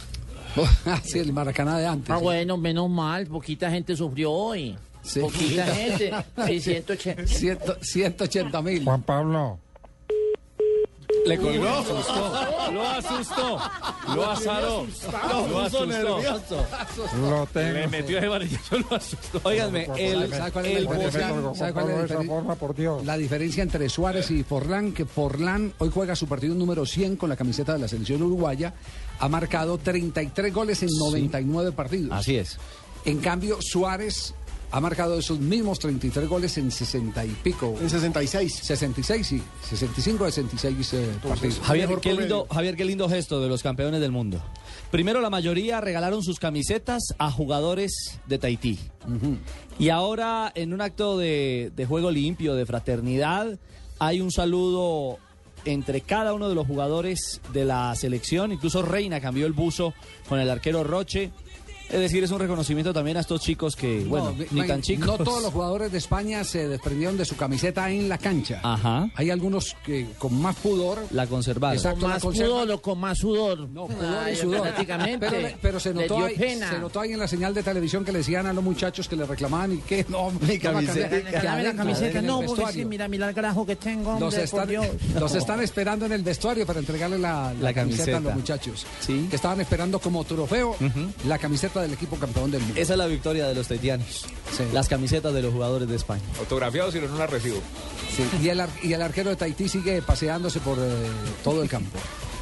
sí, el Maracaná de antes. Ah, bueno, menos mal, poquita gente sufrió hoy. Sí. Poquita gente. Sí, 180. Ciento- 180 mil. Juan Pablo. Le colgó. Lo asustó. Lo asustó. Lo azaró. Lo asustó. Lo tengo. Le metió ese varillazo, lo asustó. Óiganme, el, ¿Sabe cuál es la el ¿Sabe cuál es la forma, por Dios. La diferencia entre Suárez y Forlán, que Forlán hoy juega su partido número 100 con la camiseta de la selección uruguaya, ha marcado 33 goles en 99 partidos. Así es. En cambio, Suárez ha marcado esos mismos 33 goles en 60 y pico. En 66. 66, sí. 65, 66 eh, partidos. Javier qué, lindo, Javier, qué lindo gesto de los campeones del mundo. Primero, la mayoría regalaron sus camisetas a jugadores de Tahití. Y ahora, en un acto de, de juego limpio, de fraternidad, hay un saludo entre cada uno de los jugadores de la selección. Incluso Reina cambió el buzo con el arquero Roche. Es decir, es un reconocimiento también a estos chicos que, bueno, No, ni tan chicos. No todos los jugadores de España se desprendieron de su camiseta en la cancha. Ajá. Hay algunos que con más pudor La conservaron. Exacto, Con la más pudor o con más sudor. No, pudor y sudor. prácticamente. Pero, pero se, notó ahí, pena. se notó ahí en la señal de televisión que le decían a los muchachos que le reclamaban y que no, no a camiseta. Dame la camiseta. No, porque sí, mira, mira el grajo que tengo. Los hombre, están, por Dios. los están esperando en el vestuario para entregarle la, la La camiseta. a los muchachos. Sí. Que estaban esperando como trofeo la camiseta del equipo campeón del mundo. Esa es la victoria de los taitianos. Las camisetas de los jugadores de España. Autografiados y no las recibo. Sí, y, el, ar- y el arquero de Tahití sigue paseándose por eh, todo el campo.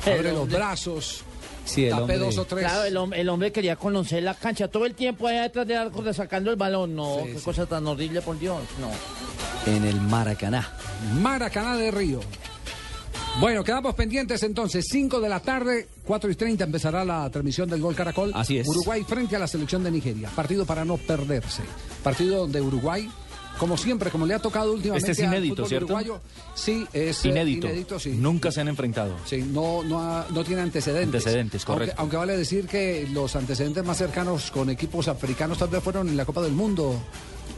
Abre los brazos, Sí, el hombre- dos o tres. Claro, el, hom- el hombre quería conocer la cancha todo el tiempo allá detrás del arco sacando el balón. No, Sí, qué sí. cosa tan horrible, por Dios. No. En el Maracaná. Maracaná de Río. Bueno, quedamos pendientes entonces. 5 de la tarde, 4 y 30 empezará la transmisión del Gol Caracol. Así es. Uruguay frente a la selección de Nigeria. Partido para no perderse. Partido donde Uruguay, como siempre, como le ha tocado últimamente Este es inédito, ¿cierto? uruguayo, sí, es eh, Inédito. inédito, sí. Nunca se han enfrentado. Sí, no, no, ha- no tiene antecedentes. Antecedentes, Aunque- correcto. Aunque, vale decir que los antecedentes más cercanos con equipos africanos tal vez fueron en la Copa del Mundo.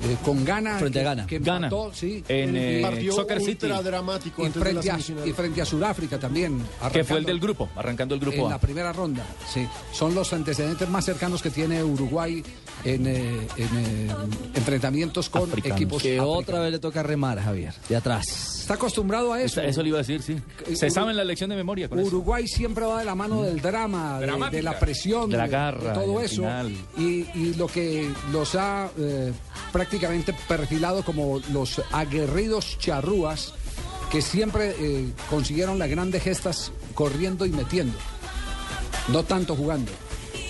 Eh, con Ghana. Frente a Ghana. Que Ghana. empató, sí. En, eh, Partido Soccer City. dramático y frente, a, semifinal. y frente a Sudáfrica también. Que fue el del grupo, arrancando el grupo En A. la primera ronda, sí. Son los antecedentes más cercanos que tiene Uruguay en, eh, en, eh, enfrentamientos con Africanos. equipos Que africanos. otra vez le toca remar, Javier. De atrás. Está acostumbrado a eso. Eso le iba a decir, sí. Se Uru- sabe en la lección de memoria con eso. Uruguay siempre va de la mano del drama, de, la presión, De la garra, de todo eso. Y, y lo que los ha eh, prácticamente perfilado como los aguerridos charrúas que siempre eh, consiguieron las grandes gestas corriendo y metiendo, no tanto jugando.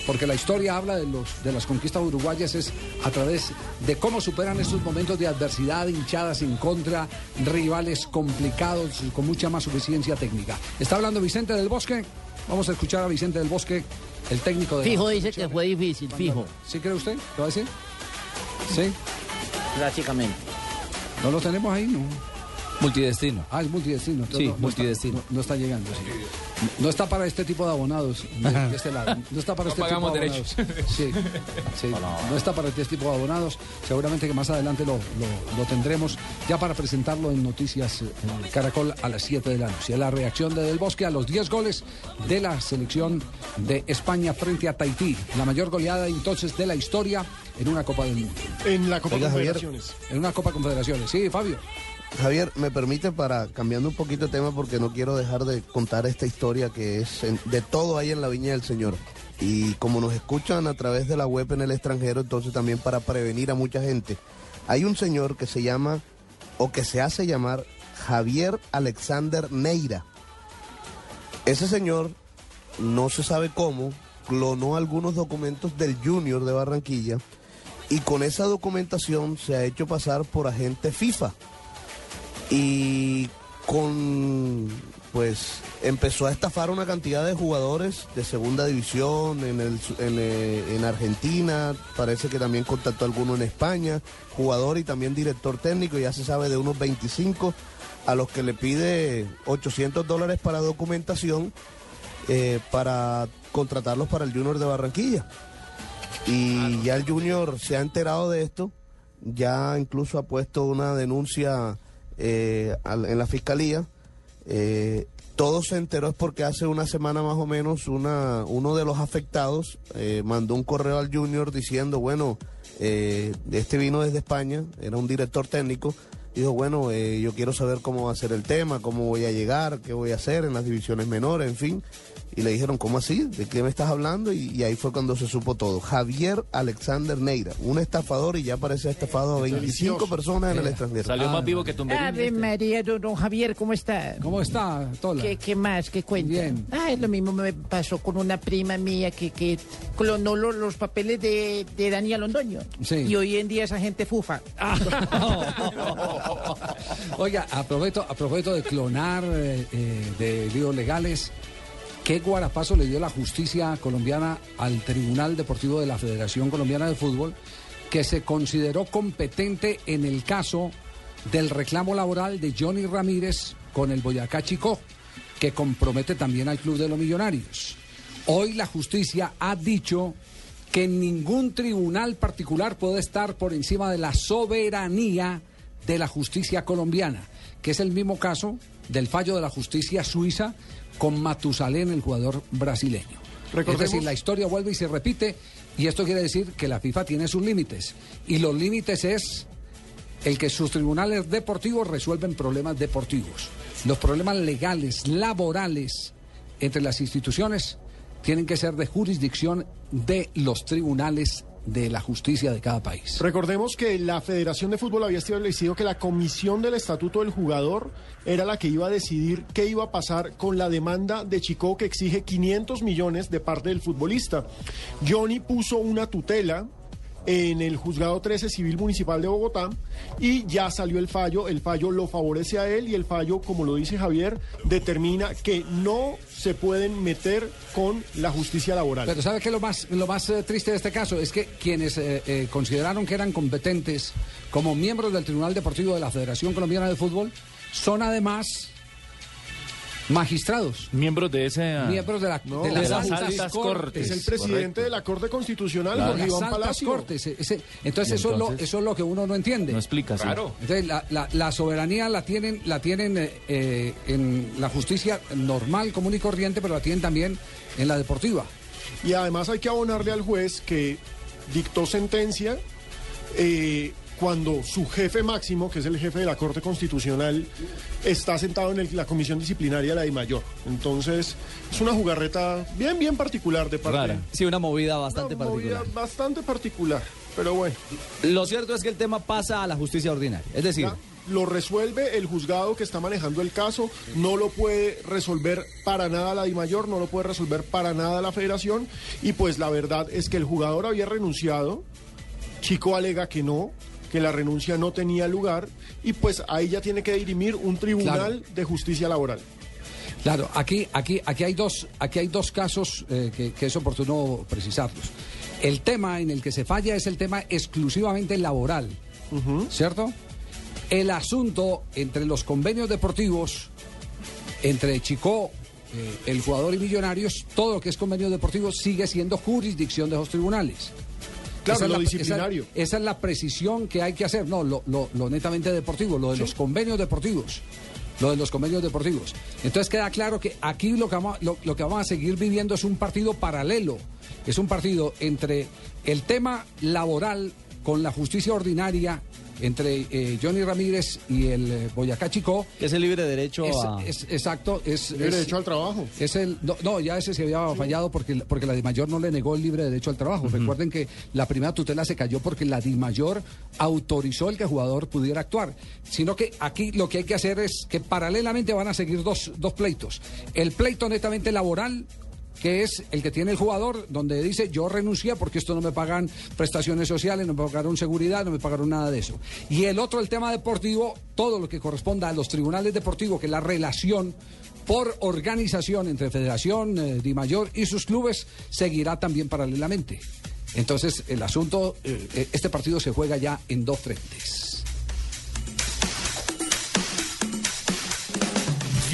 Porque la historia habla de, los, de las conquistas uruguayas es a través de cómo superan estos momentos de adversidad, hinchadas en contra, rivales complicados, con mucha más suficiencia técnica. Está hablando Vicente del Bosque. Vamos a escuchar a Vicente del Bosque el técnico de Fijo dice que fue difícil, fijo. ¿Sí cree usted? ¿Lo va a decir? Sí. Prácticamente. ¿No lo tenemos ahí? No. Multidestino. Ah, es multidestino. entonces Sí, no- no multidestino. está- no, no está llegando. sí. No está para este tipo de abonados de, de este lado. No está para No este pagamos tipo de abonados. Sí, sí. No está para este tipo de abonados. Seguramente que más adelante lo, lo- lo tendremos ya para presentarlo en Noticias eh, en Caracol a las 7 de la noche. La reacción de Del Bosque a los 10 goles de la selección de España frente a Tahití. La mayor goleada entonces de la historia en una Copa del Mundo. En la Copa Oiga, Javier. Confederaciones. En una Copa Confederaciones. Sí, Fabio. Javier, me permite para cambiando un poquito de tema porque no quiero dejar de contar esta historia que es de todo hay en la viña del Señor. Y como nos escuchan a través de la web en el extranjero, entonces también para prevenir a mucha gente. Hay un señor que se llama o que se hace llamar Javier Alexander Neira. Ese señor, no se sabe cómo, clonó algunos documentos del Junior de Barranquilla y con esa documentación se ha hecho pasar por agente FIFA y con pues empezó a estafar una cantidad de jugadores de segunda división en, el, en, eh, en Argentina, parece que también contactó a alguno en España, jugador y también director técnico, ya se sabe de unos 25 a los que le pide 800 dólares para documentación eh, para contratarlos para el Junior de Barranquilla. Y ya el Junior se ha enterado de esto, ya incluso ha puesto una denuncia eh, en la fiscalía. Eh, todo se enteró es porque hace una semana más o menos una, uno de los afectados eh, mandó un correo al Junior diciendo, bueno, eh, este vino desde España, era un director técnico, dijo, bueno, eh, yo quiero saber cómo va a ser el tema, cómo voy a llegar, qué voy a hacer en las divisiones menores, en fin. Y le dijeron, ¿cómo así? ¿De qué me estás hablando? Y, y ahí fue cuando se supo todo. Javier Alexander Neira, un estafador y ya parece estafado a 25 personas en el extranjero. Salió más vivo que Tumberini. Ave María, don, don Javier, ¿cómo está? ¿Cómo está, Tola? ¿Qué, qué más? ¿Qué cuenta? Bien. Ah, es lo mismo me pasó con una prima mía que, que clonó lo- los, papeles de, de Daniel Londoño. Sí. Y hoy en día esa gente fufa. Oiga, aprovecho, aprovecho de clonar eh, eh, de líos legales. ¿Qué guarapazo le dio la justicia colombiana al Tribunal Deportivo de la Federación Colombiana de Fútbol que se consideró competente en el caso del reclamo laboral de Johnny Ramírez con el Boyacá Chico, que compromete también al Club de los Millonarios? Hoy la justicia ha dicho que ningún tribunal particular puede estar por encima de la soberanía de la justicia colombiana, que es el mismo caso del fallo de la justicia suiza con Matusalén, el jugador brasileño. Es Recordemos- decir, la historia vuelve y se repite, y esto quiere decir que la FIFA tiene sus límites. Y los límites es el que sus tribunales deportivos resuelven problemas deportivos. Los problemas legales, laborales entre las instituciones tienen que ser de jurisdicción de los tribunales de la justicia de cada país. Recordemos que la Federación de Fútbol había establecido que la comisión del estatuto del jugador era la que iba a decidir qué iba a pasar con la demanda de Chico que exige 500 millones de parte del futbolista. Johnny puso una tutela en el juzgado 13 civil municipal de Bogotá y ya salió el fallo, el fallo lo favorece a él y el fallo, como lo dice Javier, determina que no se pueden meter con la justicia laboral. Pero ¿sabe qué lo más, lo más eh, triste de este caso? Es que quienes eh, eh, consideraron que eran competentes como miembros del Tribunal Deportivo de la Federación Colombiana de Fútbol son además magistrados. Miembros de ese. Miembros de, la, No, de las de las altas, altas cortes. cortes. es el presidente de la Corte Constitucional, Claro, Jorge las Iván altas Palacio. cortes. ese- entonces, Y eso, es lo, entonces- eso es lo que uno no entiende. No explica, sí. Claro. Entonces, la, la- la soberanía la tienen, la tienen eh, eh, en la justicia normal, común y corriente, pero la tienen también en la deportiva. Y además hay que abonarle al juez que dictó sentencia eh, cuando su jefe máximo, que es el jefe de la Corte Constitucional, está sentado en el- la comisión disciplinaria de la DIMAYOR. Entonces, es una jugarreta bien, bien particular de parte Rara. Sí, una movida bastante una movida particular. bastante particular, pero bueno. Lo cierto es que el tema pasa a la justicia ordinaria. Es decir, Ya lo resuelve el juzgado que está manejando el caso, no lo puede resolver para nada la DIMAYOR, no lo puede resolver para nada la federación, y pues la verdad es que el jugador había renunciado, Chico alega que no, que la renuncia no tenía lugar, y pues ahí ya tiene que dirimir un tribunal Claro. de justicia laboral. Claro, aquí, aquí, aquí hay dos, aquí hay dos casos eh, que, que es oportuno precisarlos. El tema en el que se falla es el tema exclusivamente laboral, ¿cierto? El asunto entre los convenios deportivos, entre Chico, eh, el jugador y Millonarios, todo lo que es convenio deportivo sigue siendo jurisdicción de los tribunales. Claro, Esa es la- disciplinario. Esa, esa es la precisión que hay que hacer, no, lo, lo- lo netamente deportivo, lo de los convenios deportivos. Lo de los convenios deportivos. Entonces queda claro que aquí lo que, vamos, lo, lo que vamos a seguir viviendo es un partido paralelo. Es un partido entre el tema laboral con la justicia ordinaria entre eh, Johnny Ramírez y el eh, Boyacá Chico. Que es el libre derecho Es- a... es- exacto, es... Libre es- derecho al trabajo. es el, no, no, ya ese se había fallado porque, porque la DIMAYOR no le negó el libre derecho al trabajo. Recuerden que la primera tutela se cayó porque la DIMAYOR autorizó el que el jugador pudiera actuar. Sino que aquí lo que hay que hacer es que paralelamente van a seguir dos, dos pleitos. El pleito netamente laboral que es el que tiene el jugador, donde dice yo renuncié porque esto no me pagan prestaciones sociales, no me pagaron seguridad, no me pagaron nada de eso. Y el otro, el tema deportivo, todo lo que corresponda a los tribunales deportivos, que es la relación por organización entre Federación, eh, Di Mayor y sus clubes, seguirá también paralelamente. Entonces, el asunto, eh, eh, este partido se juega ya en dos frentes.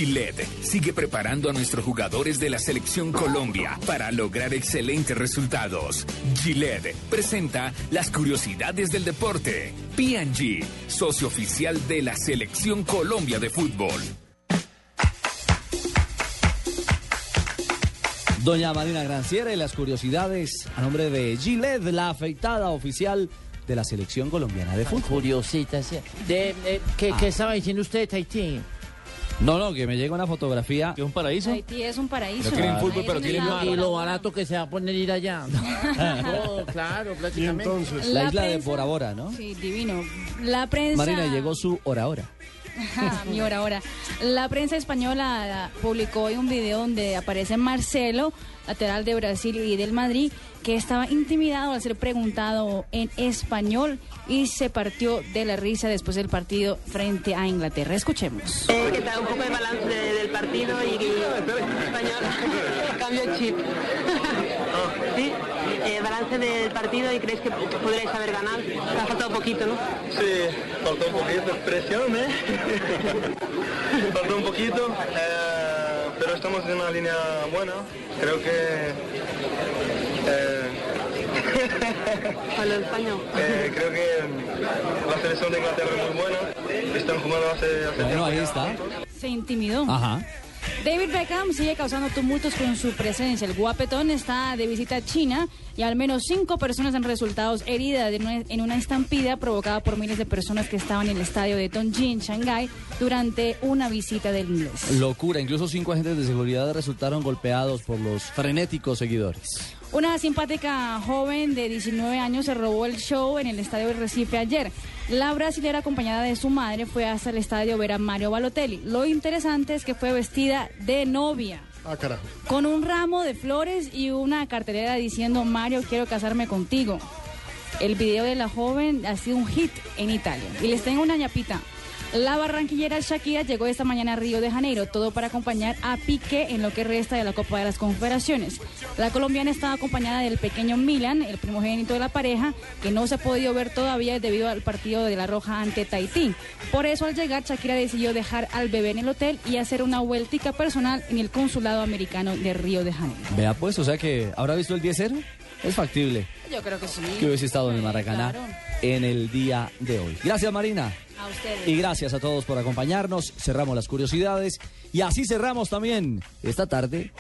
Gillette sigue preparando a nuestros jugadores de la selección Colombia para lograr excelentes resultados. Gillette presenta las curiosidades del deporte. P&G, socio oficial de la selección Colombia de fútbol. Doña Marina Granciera y las curiosidades a nombre de Gillette, la afeitada oficial de la selección colombiana de fútbol. Curiosita, sí. De, eh, ¿qué, Ah. qué estaba diciendo usted Tahití? No, no, que me llega una fotografía. ¿Es un paraíso? Haití es un paraíso. No tienen fútbol, pero tienen la- Y lo barato que se va a poner ir allá. no, claro, prácticamente. La, La isla de prensa- Bora Bora, ¿no? Sí, divino. La prensa... Marina, llegó su hora hora. Mi hora ahora. La prensa española publicó hoy un video donde aparece Marcelo, lateral de Brasil y del Madrid, que estaba intimidado al ser preguntado en español y se partió de la risa después del partido frente a Inglaterra. Escuchemos. ¿Qué tal? Un poco el balance de- del partido y español. Cambio de chip. ¿Sí? Balance del partido y crees que podréis haber ganado. Te ha faltado poquito, ¿no? Sí, faltó un poquito, presión, ¿eh? faltó un poquito, eh, pero estamos en una línea buena. Creo que... eh, eh, creo que la selección de Inglaterra es muy buena. Están jugando hace, hace Bueno, tiempo ahí está. Se intimidó. Ajá. David Beckham sigue causando tumultos con su presencia. El guapetón está de visita a China y al menos cinco personas han resultado heridas en una, estampida provocada por miles de personas que estaban en el estadio de Tongjin, Shanghái, durante una visita del inglés. Locura, incluso cinco agentes de seguridad resultaron golpeados por los frenéticos seguidores. Una simpática joven de 19 años se robó el show en el estadio del Recife ayer. La brasilera acompañada de su madre fue hasta el estadio ver a Mario Balotelli. Lo interesante es que fue vestida de novia. Ah, carajo. con un ramo de flores y una cartelera diciendo Mario quiero casarme contigo. El video de la joven ha sido un hit en Italia. Y les tengo una ñapita. La barranquillera Shakira llegó esta mañana a Río de Janeiro, todo para acompañar a Piqué en lo que resta de la Copa de las Confederaciones. La colombiana estaba acompañada del pequeño Milan, el primogénito de la pareja, que no se ha podido ver todavía debido al partido de la Roja ante Tahití. Por eso al llegar Shakira decidió dejar al bebé en el hotel y hacer una vueltica personal en el consulado americano de Río de Janeiro. Vea pues, o sea que habrá visto el 10-0. Es factible Yo creo que sí. que hubiese estado en el Maracaná claro. en el día de hoy. Gracias Marina. A ustedes. Y gracias a todos por acompañarnos. Cerramos las curiosidades. Y así cerramos también esta tarde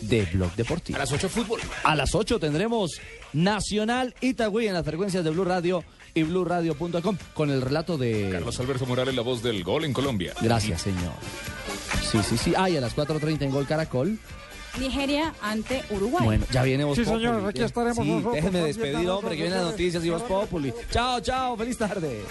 de Blog Deportivo. A las 8 fútbol. A las 8 tendremos Nacional Itagüí en las frecuencias de Blue Radio y BlueRadio.com con el relato de... Carlos Alberto Morales, la voz del gol en Colombia. Gracias, señor. Sí, sí, sí. Ah, y a las 4.30 en Gol Caracol. Nigeria ante Uruguay. Bueno, ya viene Voz Sí, Populi. señor, aquí estaremos Sí, nosotros déjeme despedir, hombre, que vienen las noticias y Voz Populi. Chao, chao, feliz tarde.